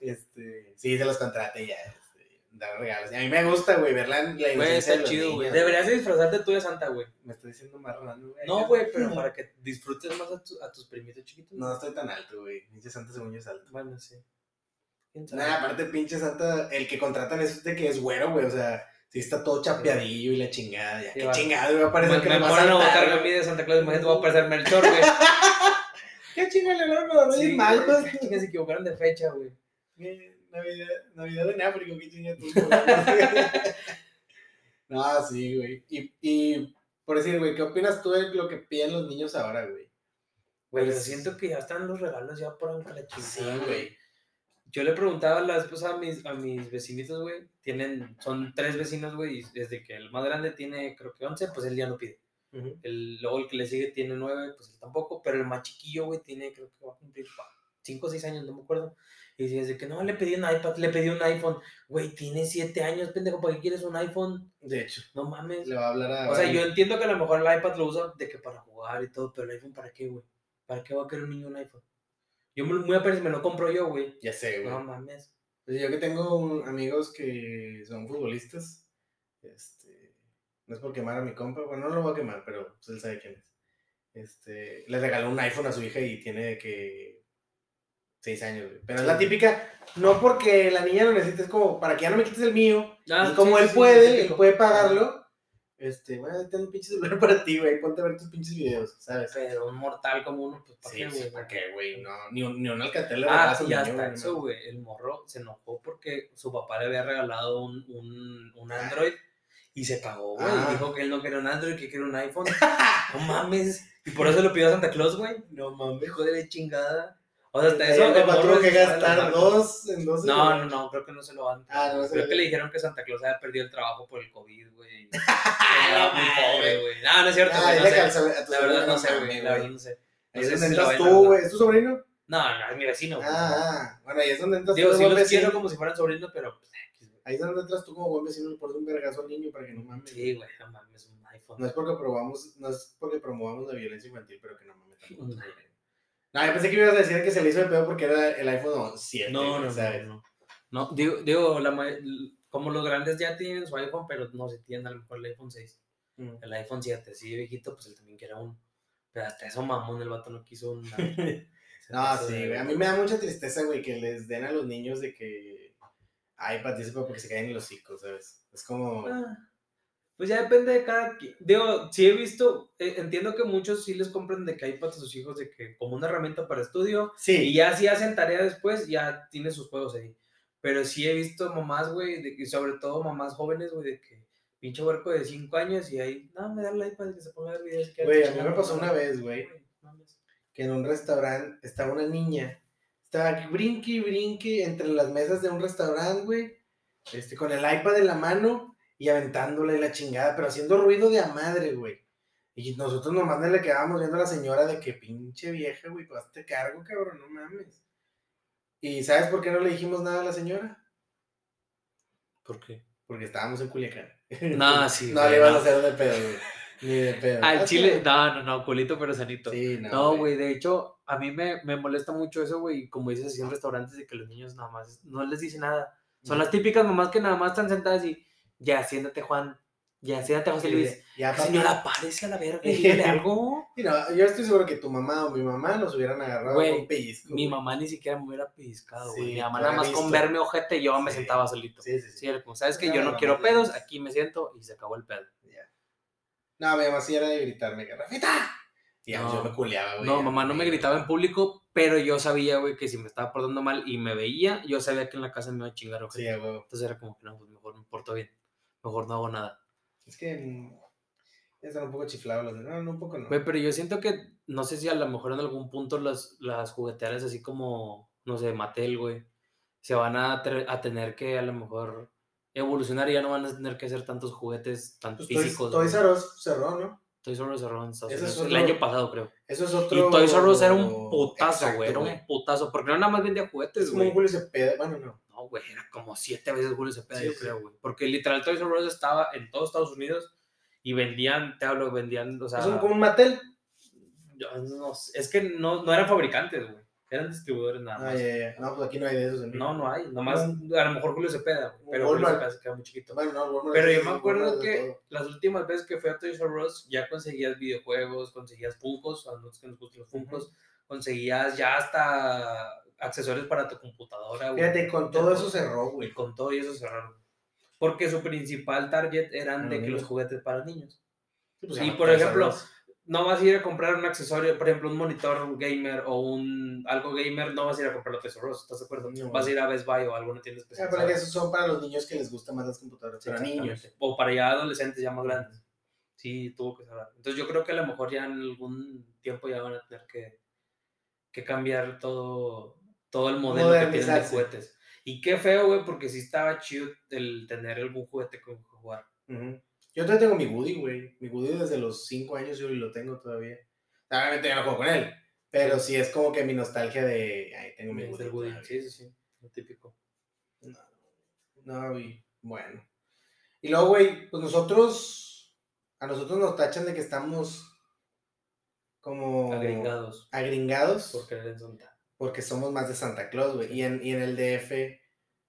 A: Este, sí, se los contrata y ya. Dar regalos. Y a mí me gusta, güey, ver la, la
B: Güey, está
A: los
B: chido, güey.
A: niños,
B: Deberías de disfrazarte tú de Santa, güey.
A: Me estoy diciendo marrano, güey.
B: No, güey, pero para que disfrutes más a, tu- a tus primitos chiquitos.
A: No estoy tan alto, güey. Pinche Santa según yo es alto.
B: Bueno, sí.
A: Nah, aparte, pinche Santa, el que contratan es de que es güero, güey. O sea, sí está todo chapeadillo y la chingada. Ya,
B: Sí,
A: qué
B: va.
A: chingada, güey. Va a
B: Me,
A: parecer que
B: me
A: me va a
B: ponen a mí de Santa Claus, imagínate, voy a parecer Melchor, güey.
A: ¿Qué chinga le hablaron a
B: Sí,
A: Magos?
B: güey, se equivocaron de fecha, güey.
A: Navidad, Navidad en África, qué chinga tú. no, sí, güey. Y, y por decir, güey, ¿qué opinas tú de lo que piden los niños ahora, güey?
B: Güey, yo
A: Pues-
B: siento que ya están los regalos ya por la
A: Sí,
B: chingada,
A: güey.
B: Yo le preguntaba la vez a mis, a mis vecinitos, güey. Tienen, son tres vecinos, güey. y Desde que el más grande tiene, creo que 11, pues él ya no pide.
A: Ujú.
B: El, luego el que le sigue tiene 9, pues él tampoco. Pero el más chiquillo, güey, tiene, creo que va a cumplir 5 o 6 años, no me acuerdo. Y decía, desde que no, le pedí un iPad, le pedí un iPhone. Güey, tiene 7 años, pendejo, ¿para qué quieres un iPhone?
A: De hecho,
B: No mames.
A: le va a hablar a.
B: O sea, yo entiendo que a lo mejor el iPad lo usa de que para jugar y todo, pero el iPhone, ¿para qué, güey? ¿Para qué va a querer un niño un iPhone? Yo me, muy apenas me lo compro yo, güey.
A: Ya sé, güey.
B: No mames.
A: Pues yo que tengo un- amigos que son futbolistas, este, no es por quemar a mi compa, bueno, no lo voy a quemar, pero pues él sabe quién es. Este, le regaló un iPhone a su hija y tiene de que seis años, güey. Pero es la típica, no porque la niña lo necesite, es como para que ya no me quites el mío.
B: Ah,
A: y como
B: sí,
A: él
B: sí,
A: puede,
B: sí,
A: él puede pagarlo. Este, bueno, ten un pinche celular para ti, güey. Ponte a ver tus pinches videos, ¿sabes?
B: Pero un mortal como uno, pues ¿para
A: Sí,
B: qué, güey?
A: ¿para qué, güey? No, ni un, ni un alcatel
B: Ah,
A: regalas a un
B: y
A: niño,
B: hasta
A: güey,
B: eso, güey. El morro se enojó porque su papá le había regalado un, un, un Android y se cagó, güey.
A: Ah.
B: Dijo que él no quería un Android, que quería un iPhone. no mames. Y por eso lo pidió a Santa Claus, güey.
A: No mames.
B: Hijo de la chingada. O sea, hasta eso.
A: el
B: el
A: papá tuvo que gastar dos en dos.
B: No, no, no, creo que no se lo van.
A: Ah, no
B: creo que le dijeron que Santa Claus había perdido el trabajo por el COVID, güey. Era muy pobre, güey. No, no es cierto,
A: Ah.
B: No sé. La verdad no sé, güey. La verdad no sé.
A: Ahí
B: No
A: es
B: sé
A: donde
B: si lo
A: entras tú, güey. ¿Es tu sobrino?
B: No, no, es mi vecino. güey.
A: Ah, ah. Bueno, ahí es donde entras
B: Digo,
A: tú
B: sí
A: como
B: los quiero como si fueran sobrinos, pero pues.
A: Ahí es donde entras tú como buen vecino pones un vergazo al niño para que no mames.
B: Sí, güey, no mames, un iPhone.
A: No es porque probamos, no es porque promovamos la violencia infantil, pero que no mames tampoco. No, yo pensé que me ibas a decir que se le hizo de pedo porque era el iPhone 7.
B: No, no,
A: ¿sabes?
B: no, no. Digo, digo la, como los grandes ya tienen su iPhone, pero no se tienen a lo mejor el iPhone 6.
A: Mm.
B: El iPhone 7, sí, viejito, pues él también quiere uno. Pero hasta eso mamón, el vato no quiso un.
A: No, sí, güey. A mí me da mucha tristeza, güey, que les den a los niños de que iPad dice porque se caen en los hocico, ¿sabes? Es como.
B: Ah, Pues ya depende de cada quien. Digo, sí he visto, eh, entiendo que muchos sí les compran de que iPad a sus hijos de que como una herramienta para estudio. Y
A: Sí,
B: ya si hacen tarea después, ya tiene sus juegos ahí. Pero sí he visto mamás, güey, que sobre todo mamás jóvenes, güey, de que pinche huerco de 5 años y ahí, no, me da el iPad que se ponga a ver videos. y
A: Güey, a mí me pasó una vez, güey. que en un restaurante estaba una niña. Estaba brinque y brinque entre las mesas de un restaurante, güey. Este, con el iPad en la mano y aventándole la chingada, pero haciendo ruido de a madre, güey. Y nosotros nomás le quedábamos viendo a la señora de que pinche vieja, güey, pues te cargo, cabrón, no mames. ¿Y sabes por qué no le dijimos nada a la señora?
B: ¿Por qué?
A: Porque estábamos en Culiacán.
B: No, sí,
A: no
B: güey,
A: le iban a hacer de pedo, güey. Ni de pedo.
B: Al
A: Ah,
B: chile, no, no, no, culito pero sanito.
A: Sí, no.
B: No, güey, de hecho, a mí me, me molesta mucho eso, güey, como dices así en restaurantes, de que los niños nada más no les dice nada. Son las típicas mamás que nada más están sentadas y, ya, siéntate, Juan, ya, siéntate, José Luis.
A: Ya, papi.
B: Señora, párese a la verga dígale algo.
A: No, yo estoy seguro que tu mamá o mi mamá nos hubieran agarrado
B: Güey,
A: con un pellizco.
B: Mi
A: güey.
B: mamá ni siquiera me hubiera pellizcado, güey. Mi mamá nada más con verme ojete, yo me sentaba solito.
A: Sí, sí, sí.
B: Como, ¿sabes que Yo
A: no,
B: quiero pedos, aquí me siento y se acabó el pedo.
A: Ya. No, mi mamá sí era de gritarme, ya,
B: No.
A: yo me culeaba, güey.
B: No,
A: ya,
B: mamá no me
A: güey.
B: gritaba en público, pero yo sabía, güey, que si me estaba portando mal y me veía, yo sabía que en la casa me iba a chingar ojete.
A: Sí, huevo.
B: Entonces era como que no, pues mejor me porto bien. Mejor no hago nada.
A: Es que mm, están un poco chiflados los de. No, no, un poco no.
B: Güey, pero yo siento que, no sé si a lo mejor en algún punto las, las jugueteras así como, no sé, Mattel, güey, se van a, a tener que a lo mejor evolucionar y ya no van a tener que hacer tantos juguetes tan
A: Pues
B: físicos.
A: Toys
B: güey.
A: R cerró, ¿no?
B: Toys R cerró en Estados Unidos. El año pasado, creo.
A: Eso es
B: Y
A: otro.
B: Toys R era un putazo, güey. Era un putazo. Porque no nada más vendía juguetes,
A: Es como un
B: güey.
A: Julio Cepeda. Bueno, no.
B: No, güey, era como siete veces Julio Cepeda,
A: Sí,
B: yo
A: sí.
B: creo, güey. Porque literal Toys R Us estaba en todos Estados Unidos y vendían, te hablo, vendían, o sea...
A: es un, como un Mattel.
B: yo no es que no, no eran fabricantes, güey. Eran distribuidores nada más.
A: Ah, ya, ya. No, pues aquí no hay de esos. en
B: No, no hay. Nomás, a lo mejor Julio Cepeda, güey, pero Julio. Cepeda se queda muy chiquito.
A: Bueno, no, Walmart
B: Pero yo me acuerdo que las últimas veces que fui a Toys R Us ya conseguías videojuegos, conseguías Funkos, a nosotros que nos gustan los Funkos, conseguías ya hasta accesorios para tu computadora, güey.
A: Fíjate, con todo eso cerró, güey.
B: con todo eso cerraron. Porque su principal target eran
A: Los
B: de que los juguetes para niños.
A: Sí, pues,
B: Y por ejemplo,
A: Us.
B: no vas a ir a comprar un accesorio, por ejemplo, un monitor gamer o un algo gamer, no vas a ir a comprarlo Tesoros, ¿estás de acuerdo?
A: No.
B: Vas a ir a Best Buy o alguna tienda
A: sea,
B: especial.
A: pero que esos son para los niños que les gustan más las computadoras. Para niños.
B: O para ya adolescentes ya más grandes. Sí, tuvo que cerrar. Entonces yo creo que a lo mejor ya en algún tiempo ya van a tener que, que cambiar todo, todo el modelo que tienen de juguetes. Y qué feo, güey, porque sí estaba chido el tener algún juguete con que jugar.
A: Yo todavía tengo mi Woody, güey. Mi Woody desde los 5 años yo lo tengo todavía. Obviamente ya no juego con él. Pero sí es como que mi nostalgia de. Ay, tengo mi Woody.
B: Woody. Sí, sí, sí. Lo típico.
A: No, y bueno. Y luego, güey, pues nosotros. A nosotros nos tachan de que estamos. Como.
B: Agringados.
A: Agringados.
B: Por querer en Santa.
A: Porque somos más de Santa Claus, güey. Y en, y en el DF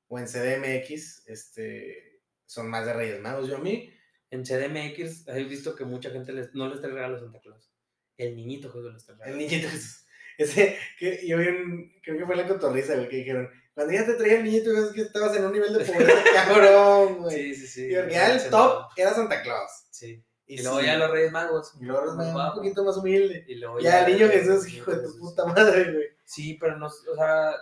A: o en CDMX, este, son más de Reyes Magos. Yo a mí,
B: En CDMX he visto que mucha gente les, no les trae regalos a Santa Claus. El niñito Jesús les trae
A: el niñito Jesús, ese, que yo vi un, creo que fue la cotorriza, güey, que dijeron, cuando ya te traía el niñito, es que estabas en un nivel de pobreza cabrón, güey.
B: Sí, sí, sí.
A: Y ya el top era Santa Claus.
B: Sí.
A: Y,
B: Y, luego
A: sí,
B: ya los Reyes Magos.
A: y luego
B: más
A: era un
B: bajo.
A: poquito más humilde.
B: Y luego
A: Ya el niño Jesús, hijo de tu puta madre, güey.
B: Sí, pero no, o sea,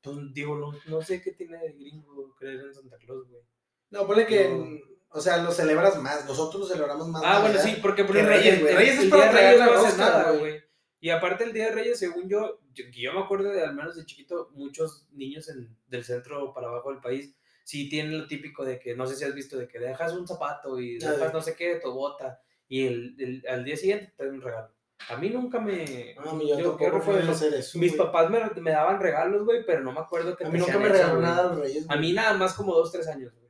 B: pues, digo, no, no sé qué tiene de gringo creer en Santa Claus, güey.
A: No, ponle que,
B: No.
A: o sea, lo celebras más. Nosotros lo celebramos más.
B: Ah, bueno, sí, porque por
A: Reyes,
B: Reyes,
A: Reyes es para
B: de Reyes no hace nada,
A: güey.
B: Y aparte el día de Reyes, según yo, yo, yo me acuerdo de al menos de chiquito, muchos niños en, del centro para abajo del país sí tienen lo típico de que, no sé si has visto, de que dejas un zapato y dejas no sé qué, tu bota, y el, el- al día siguiente te dan un regalo. A mí nunca me...
A: No, a mí yo
B: ¿qué
A: tampoco
B: fue
A: hacer eso.
B: Mis
A: güey.
B: papás me, me daban regalos, güey, pero no me acuerdo que
A: A mí nunca me regalaron nada los Reyes.
B: A
A: güey.
B: mí nada más como dos, tres años, güey.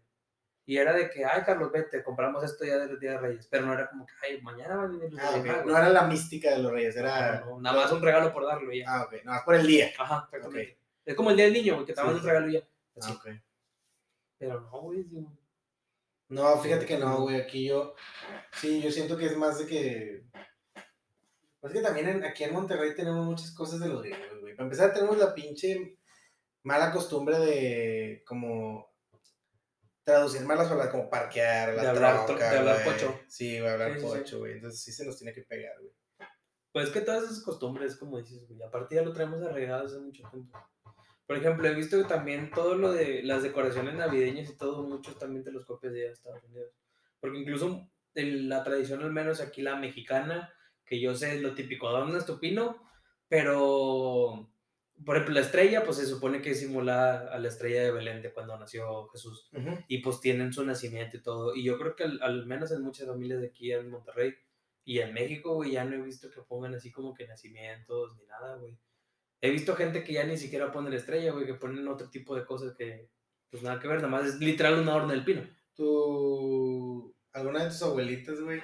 B: Y era de que, ay, Carlos, vete, compramos esto ya del Día de Reyes. Pero no era como que, ay, mañana van a venir los
A: Ah,
B: Reyes
A: ok.
B: Magos.
A: No era la mística de los Reyes, era.
B: No, no, nada más un regalo por darlo ya.
A: Ah, ok. Nada más por el día.
B: Ajá, exactamente. Es como el Día del Niño, güey, que te
A: Sí,
B: un
A: sí.
B: regalo ya.
A: Ah, ok.
B: Pero no, güey, digo,
A: No, fíjate que no, güey. Aquí yo. Sí, yo siento que es más de que. Pues que también en- aquí en Monterrey tenemos muchas cosas de los gringos, güey. Para empezar, tenemos la pinche mala costumbre de como traducir malas palabras como parquear, la
B: De hablar
A: troca,
B: de hablar
A: güey.
B: pocho.
A: Sí, güey, hablar
B: Sí, sí, sí.
A: pocho, güey. Entonces sí se nos tiene que pegar, güey.
B: Pues es que todas esas costumbres, como dices, güey, aparte ya lo traemos arreglado hace mucho tiempo. Por ejemplo, he visto que también todo lo de las decoraciones navideñas y todo, muchos también te los copias de Estados Unidos. Porque incluso la tradición, al menos aquí la mexicana, que yo sé es lo típico, adornas tu pino, pero, por ejemplo, la estrella, pues se supone que simula a la estrella de Belén de cuando nació Jesús
A: Ujú.
B: y pues tienen su nacimiento y todo. Y yo creo que al, al menos en muchas familias de aquí en Monterrey y en México, güey, ya no he visto que pongan así como que nacimientos ni nada, güey. He visto gente que ya ni siquiera pone la estrella, güey, que ponen otro tipo de cosas que pues nada que ver, nada más es literal una horno del pino.
A: ¿Tu, alguna de tus abuelitas, güey,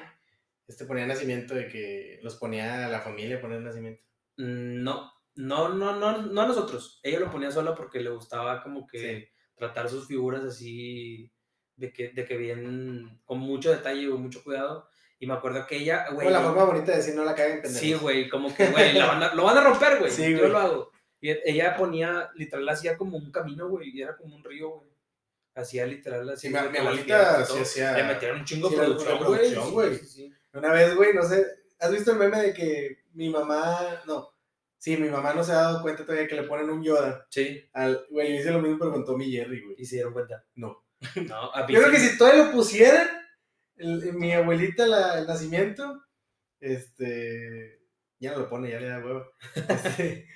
A: este ponía nacimiento de que los ponía a la familia poner nacimiento?
B: Mm, No, no, no, no, no a nosotros. Ella lo ponía sola porque le gustaba como que
A: Sí.
B: tratar sus figuras así de que, de que bien, con mucho detalle y mucho cuidado. Y me acuerdo que ella, güey.
A: Bueno, la forma bonita de decir no la caguen, pendejos.
B: Sí, güey, como que, güey, lo van a romper, güey.
A: Sí,
B: yo lo hago. Y e- ella ponía, literal, hacía como un camino, güey, y era como un río, güey. Hacía literal así.
A: Sí, mi- abuelita sí hacía-
B: Le metieron un chingo de producción, güey. sí.
A: Una vez, güey, no sé, ¿has visto el meme de que mi mamá, no, sí, mi mamá no se ha dado cuenta todavía que le ponen un Yoda
B: Sí,
A: al, güey, yo hice lo mismo pero con Tommy Jerry, güey.
B: y se dieron cuenta.
A: No.
B: No, a mí
A: Yo creo
B: sí.
A: que si todavía lo pusieran, el- mi abuelita, la, el nacimiento, este, ya no lo pone, ya le da huevo. Este,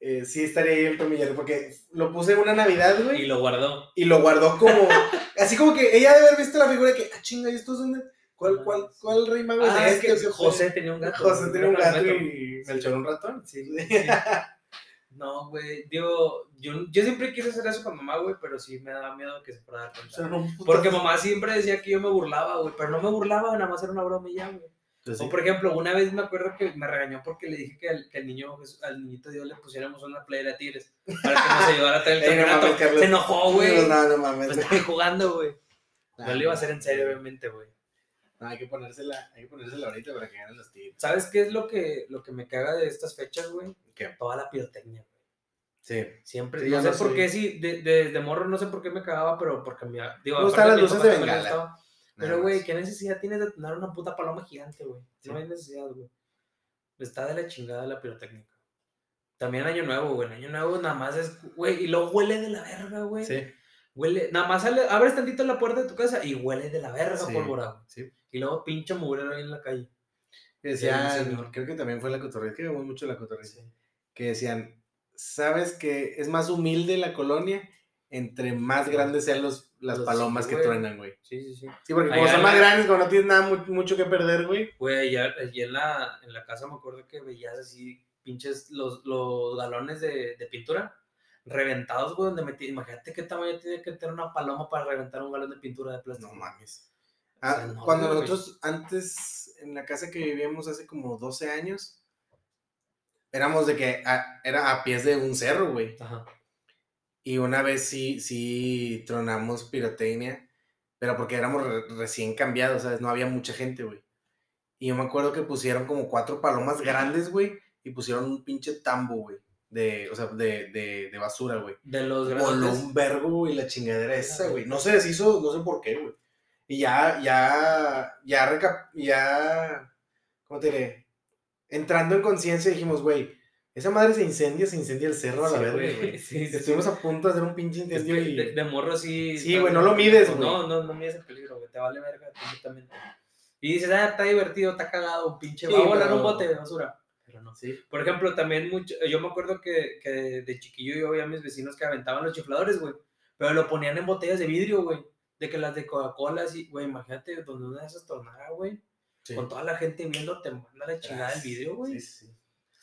A: eh, sí estaría ahí el Tommy Jerry, porque lo puse una Navidad, güey.
B: Y lo guardó.
A: y lo guardó como así como que ella debe haber visto la figura de que ah chinga ¿y estos dónde cuál cuál cuál rey mago
B: Ah,
A: es
B: es
A: este
B: que José tenía un gato.
A: José tenía un gato
B: Gato.
A: y Melchor un ratón
B: Sí, sí. No, güey, digo, yo, yo siempre quise hacer eso con mamá, güey, pero sí me daba miedo que se fuera a dar cuenta. Porque mamá siempre decía que yo me burlaba, güey, pero no me burlaba, nada más era una broma y ya, güey.
A: Pues
B: O por ejemplo, una vez me acuerdo que me regañó porque le dije que al, que al niño, al niñito Dios le pusiéramos una playera de tigres para que nos ayudara a traer el
A: no
B: campeonato. Se enojó, güey.
A: no no mames
B: Pues
A: güey.
B: estaba jugando, güey.
A: Ah,
B: No lo iba a hacer en serio, obviamente, güey.
A: No, hay que ponérsela hay que ponérsela ahorita para que ganen los tigres
B: ¿Sabes qué es lo que, lo que me caga de estas fechas, güey?
A: ¿Qué?
B: Toda la pirotecnia, güey.
A: sí
B: Siempre.
A: Sí,
B: no sé
A: no
B: por
A: soy-
B: qué, sí, de, de, de morro no sé por qué me cagaba, pero porque me. Digo,
A: Me gustan
B: aparte
A: las luces de bengala.
B: Pero, güey. ¿qué necesidad tienes de tener una puta paloma gigante, güey?
A: Sí.
B: No hay necesidad, güey. Está de la chingada la pirotécnica. También Año Nuevo, güey. Año Nuevo nada más es, güey, y luego huele de la verga, güey. Sí. Huele, nada más abres tantito la puerta de tu casa y huele de la verga sí, pólvora. Sí. Y luego pinche mugrero ahí en la calle.
A: decían, creo que también fue la cotorreza, que vemos mucho la cotorreza. Que decían, ¿sabes que es más humilde la colonia entre más grandes sean los, las palomas que truenan, güey?
B: Sí, sí, sí.
A: Sí, porque como son más grandes, como no tienes nada mucho que perder, güey.
B: Güey, allá, en, la, en la casa me acuerdo que veías así pinches los, los galones de, de pintura reventados, güey, donde metí. Imagínate qué tamaño tiene que tener una paloma para reventar un galón de pintura de plástico.
A: No mames. Ah, cuando nosotros, antes, en la casa que vivíamos hace como 12 años, éramos de que era a pies de un cerro, güey. Ajá. Y una vez sí, sí tronamos pirotecnia, pero porque éramos recién cambiados, ¿sabes? No había mucha gente, güey. Y yo me acuerdo que pusieron como cuatro palomas grandes, güey, y pusieron un pinche tambo, güey de, o sea, de, de, de basura, güey.
B: De los
A: grandes. un vergo, güey, la chingadera esa, güey. No se deshizo, no sé por qué, güey. Y ya, ya, ya, recap ya, ¿cómo te diré? Entrando en conciencia dijimos, güey, esa madre se incendia, se incendia el cerro a la vez, güey. Sí, Estuvimos a punto de hacer un pinche incendio y...
B: De, morro sí...
A: Sí, güey, no lo mides, güey.
B: No, no, no mides el peligro, güey. Te vale verga completamente. Y dices, ah, está divertido, está cagado, pinche... va a volar un bote de basura. Por ejemplo, también mucho, yo me acuerdo que, que, de chiquillo yo veía a mis vecinos que aventaban los chifladores, güey, pero lo ponían en botellas de vidrio, güey, de que las de Coca-Cola, así, güey, imagínate donde una de esas tornara, güey, con toda la gente viendo, te manda la chingada el vidrio, güey. Sí, sí.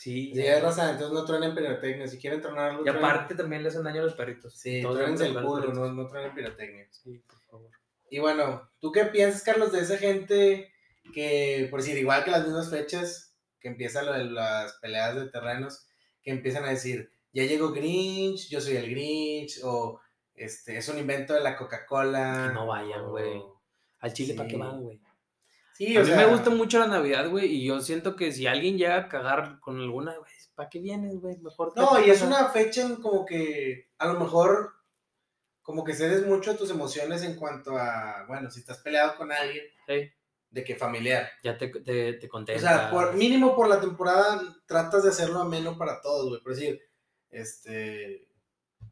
A: Sí, sí raza, entonces no truenen pirotecnia. Si quieren tronarlo.
B: Y aparte también le hacen daño a los perritos.
A: Sí, truenense el culo, no, no truenen pirotecnia. Sí, por favor. Y bueno, ¿tú qué piensas, Carlos, de esa gente que, por decir, igual que las mismas fechas, que empieza lo de las peleas de terrenos, que empiezan a decir, ya llegó Grinch, yo soy el Grinch, o este, es un invento de la Coca-Cola.
B: Que no vayan, güey. Al Chile, ¿para qué van, güey? Sí, a mí me gusta mucho la Navidad, güey, y yo siento que si alguien llega a cagar con alguna, güey, ¿para qué vienes, güey? Mejor.
A: No, y es una fecha en como que a lo mejor como que cedes mucho tus emociones en cuanto a, bueno, si estás peleado con alguien, sí de que familiar.
B: Ya te, te, te
A: O sea, por, mínimo por la temporada tratas de hacerlo ameno para todos, güey. Por decir, este,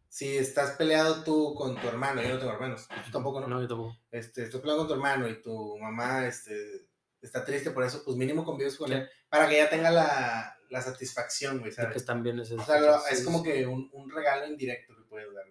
A: si estás peleado tú con tu hermano, yo no tengo hermanos, tú tampoco, ¿no?
B: No, yo tampoco.
A: Este, estás peleado con tu hermano y tu mamá, este, está triste por eso, pues mínimo convives con él para que ella tenga la, la satisfacción, güey, ¿sabes?
B: que están bien ese
A: O sea, es como que un, un regalo indirecto que puedes dar,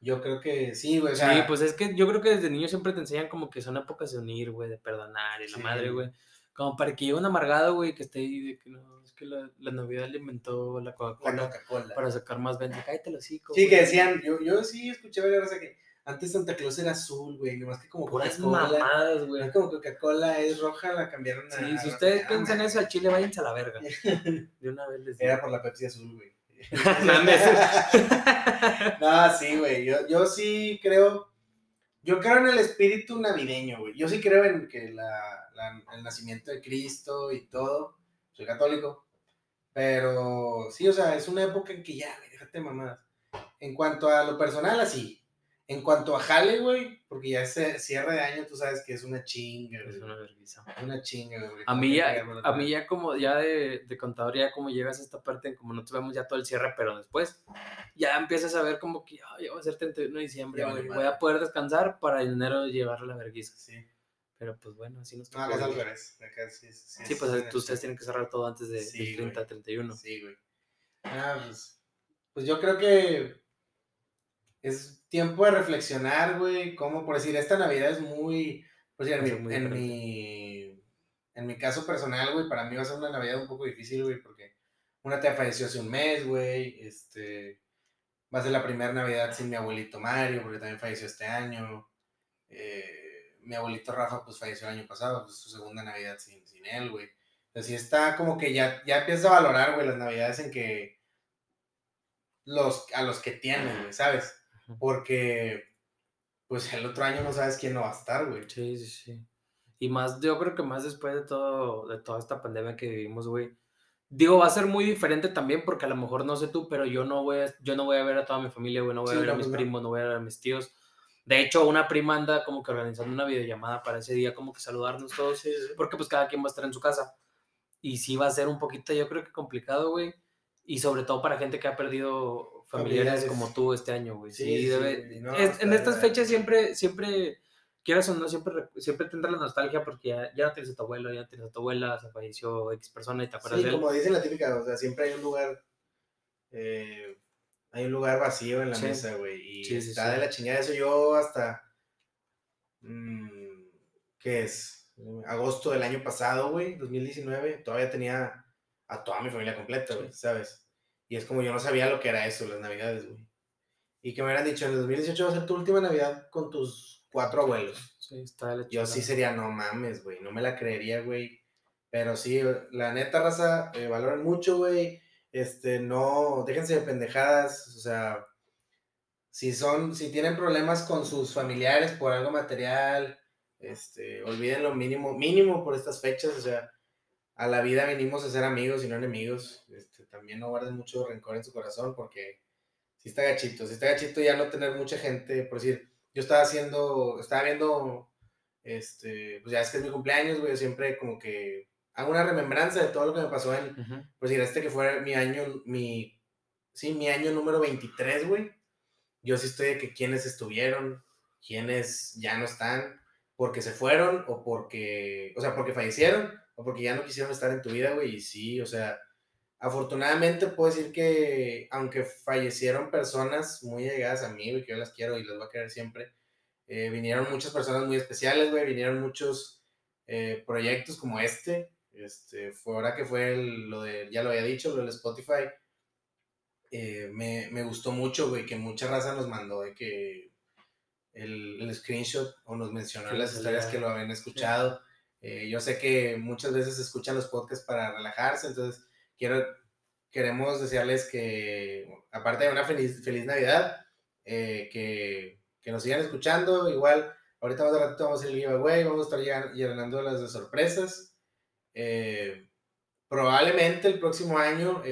A: yo creo que sí, güey.
B: sí, pues es que yo creo que desde niño siempre te enseñan como que son épocas de unir, güey, de perdonar y la madre, güey. Como para que llegue un amargado, güey, que esté ahí de que no, es que la, la Navidad le inventó la Coca-Cola para sacar más ventas. Cállate los hijos.
A: Sí, que decían, yo, yo sí escuché varias que antes Santa Claus era azul, güey, nomás que como
B: Puras mamadas, güey.
A: Es como Coca-Cola es roja, la cambiaron
B: a. Sí, si ustedes piensan eso al chile, váyanse a la verga. De una vez les
A: digo. Era por la Pepsi azul, güey. no, sí, güey. Yo, yo sí creo. Yo creo en el espíritu navideño, güey. Yo sí creo en que la, el nacimiento de Cristo y todo. Soy católico. Pero sí, o sea, es una época en que ya, güey, déjate mamadas. En cuanto a lo personal, así. En cuanto a jale, güey, porque ya es cierre de año, tú sabes que es una chinga,
B: güey. Es una vergüenza.
A: Una chinga, güey.
B: A mí ya, a mí ya como, ya de, de contador, ya como llegas a esta parte, como no tuvimos ya todo el cierre, pero después ya empiezas a ver como que, ay, va a ser 31 de diciembre, güey. Voy a poder descansar para en enero llevar la vergüenza. Sí. Pero pues bueno, así nos
A: toca. No, acá al revés. Acá
B: sí, sí, sí, pues ustedes tienen que cerrar todo antes de, del 30, 31.
A: Sí, güey. Ah, pues, pues yo creo que es tiempo de reflexionar, güey, como por decir, esta Navidad es muy, pues en, mi, en, mi, en mi caso personal, güey, para mí va a ser una Navidad un poco difícil, güey, porque una tía falleció hace un mes, güey, este, va a ser la primera Navidad sin mi abuelito Mario, porque también falleció este año, eh, mi abuelito Rafa, pues falleció el año pasado, pues su segunda Navidad sin, sin él, güey. Así está como que ya, ya empieza a valorar, güey, las Navidades en que los, a los que tienen, güey, ¿sabes? Porque, pues el otro año no sabes quién no va a estar, güey.
B: Sí, sí, sí. Y más, yo creo que más después de todo, de toda esta pandemia que vivimos, güey. Digo, va a ser muy diferente también porque a lo mejor no sé tú, pero yo no voy a, yo no voy a ver a toda mi familia, güey, no voy a ver a mis primos, no voy a ver a mis tíos. De hecho, una prima anda como que organizando una videollamada para ese día, como que saludarnos todos, porque pues cada quien va a estar en su casa. Y sí va a ser un poquito, yo creo que complicado, güey. Y sobre todo para gente que ha perdido familiares, como tú este año, güey. Sí, debe. en estas fechas siempre, siempre, quieras o no, siempre, siempre tendrá la nostalgia porque ya, ya no tienes a tu abuelo, ya no tienes a tu abuela, se falleció X persona y te acuerdas
A: sí, como dice la típica, o sea, siempre hay un lugar. Eh, hay un lugar vacío en la mesa, güey. Y está de la chingada eso. Yo hasta. Mmm, ¿Qué es? Agosto del año pasado, güey, 2019. Todavía tenía a toda mi familia completa, güey, ¿sabes? Y es como yo no sabía lo que era eso, las navidades, güey. Y que me hubieran dicho, en el 2018 va a ser tu última navidad con tus cuatro abuelos. Sí, está de Yo sí sería, no mames, güey, no me la creería, güey. Pero sí, la neta, raza, eh, valoran mucho, güey. Este, no, déjense de pendejadas, o sea, si son, si tienen problemas con sus familiares por algo material, este, olviden lo mínimo, mínimo por estas fechas, o sea, a la vida venimos a ser amigos y no enemigos. También no guarden mucho rencor en su corazón porque si está gachito, si está gachito ya no tener mucha gente, por decir, yo estaba haciendo, estaba viendo, este, pues ya es que es mi cumpleaños, güey, siempre como que hago una remembranza de todo lo que me pasó en, por decir, este que fue mi año, mi, sí, mi año número 23, güey. Yo sí estoy de que quienes estuvieron, quienes ya no están, porque se fueron o porque, o sea, porque fallecieron o porque ya no quisieron estar en tu vida, güey, y sí, o sea, afortunadamente puedo decir que aunque fallecieron personas muy llegadas a mí, que yo las quiero y las voy a querer siempre, eh, vinieron muchas personas muy especiales, güey, vinieron muchos eh, proyectos como este, este, fue ahora que fue lo de, ya lo había dicho, lo del Spotify, eh, me, me, gustó mucho, güey, que mucha raza nos mandó de que el, el screenshot o nos mencionó las historias que lo habían escuchado. Eh, yo sé que muchas veces escuchan los podcasts para relajarse, entonces quiero, queremos desearles que, aparte de una feliz, feliz Navidad, eh, que, que, nos sigan escuchando. Igual, ahorita más de ratito vamos a hacer el giveaway, vamos a estar llenando las de sorpresas. Eh, probablemente el próximo año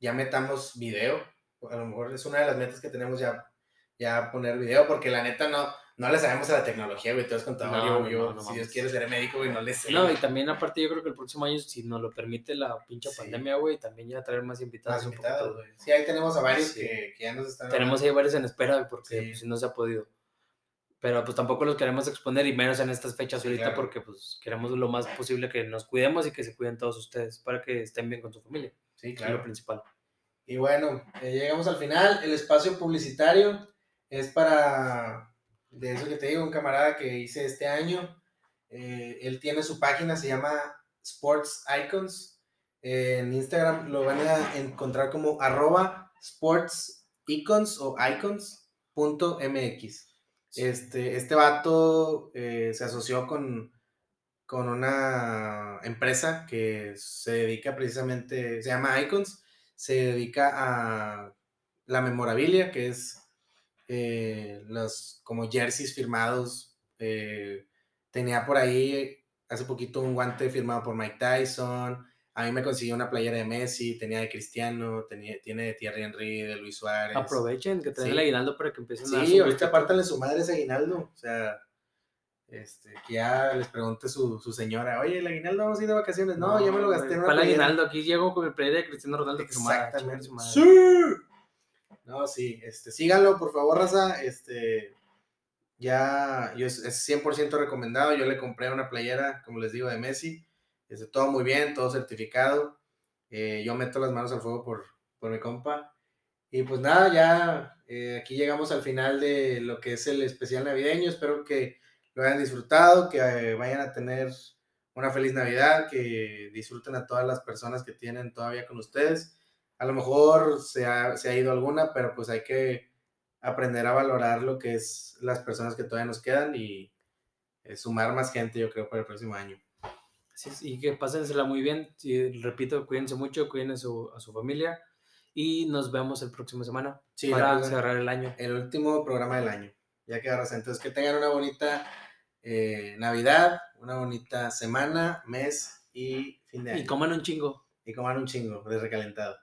A: ya metamos video. A lo mejor es una de las metas que tenemos ya, ya poner video, porque la neta no, no le sabemos a la tecnología, güey. Te has contado, yo, si Dios quiere ser médico, güey, no le sé.
B: No, y también aparte yo creo que el próximo año, si nos lo permite la pinche pandemia, güey, también ya traer más invitados.
A: Más invitados, güey. Sí, ahí tenemos a varios que, que, ya nos están...
B: Tenemos ahí varios en espera, porque pues, no se ha podido. Pero pues tampoco los queremos exponer, y menos en estas fechas ahorita, porque pues queremos lo más posible que nos cuidemos y que se cuiden todos ustedes, para que estén bien con su familia.
A: Sí, claro.
B: Es lo principal.
A: Y bueno, eh, llegamos al final. El espacio publicitario es para de eso que te digo, un camarada que hice este año. Eh, él tiene su página, se llama Sports Icons. en Instagram lo van a encontrar como arroba sports icons o icons.mx. Este, este vato eh, se asoció con, con una empresa que se dedica precisamente, se llama Icons, se dedica a la memorabilia, que es eh, los como jerseys firmados. Eh, tenía por ahí hace poquito un guante firmado por Mike Tyson. A mí me consiguió una playera de Messi, tenía de Cristiano, tenía, tiene de Thierry Henry, de Luis Suárez.
B: Aprovechen que tengan el aguinaldo para que empiecen a.
A: Sí, ahorita apártanle su madre ese aguinaldo. O sea, este, que ya les pregunte su, su señora, oye, el aguinaldo vamos a ir de vacaciones. No, ya me lo gasté
B: ¿Cuál aguinaldo? Aquí llego con mi playera de Cristiano Ronaldo.
A: Exactamente. Sí. No, sí, este, síganlo, por favor, raza. Este, ya, yo es, 100% recomendado. Yo le compré una playera, como les digo, de Messi. Este, todo muy bien, todo certificado. Eh, yo meto las manos al fuego por, por mi compa. Y pues nada, ya eh, aquí llegamos al final de lo que es el especial navideño. Espero que lo hayan disfrutado, que vayan a tener una feliz Navidad, que disfruten a todas las personas que tienen todavía con ustedes a lo mejor se ha, se ha ido alguna, pero pues hay que aprender a valorar lo que es las personas que todavía nos quedan y eh, sumar más gente, yo creo, para el próximo año.
B: Sí, y que pásensela muy bien. Y, repito, cuídense mucho, cuiden a su, a su familia y nos vemos el próximo semana
A: sí, para cerrar el año. El último programa del año. Ya queda Entonces, que tengan una bonita eh, Navidad, una bonita semana, mes y fin de año.
B: Y coman un chingo.
A: Y coman un chingo de recalentado.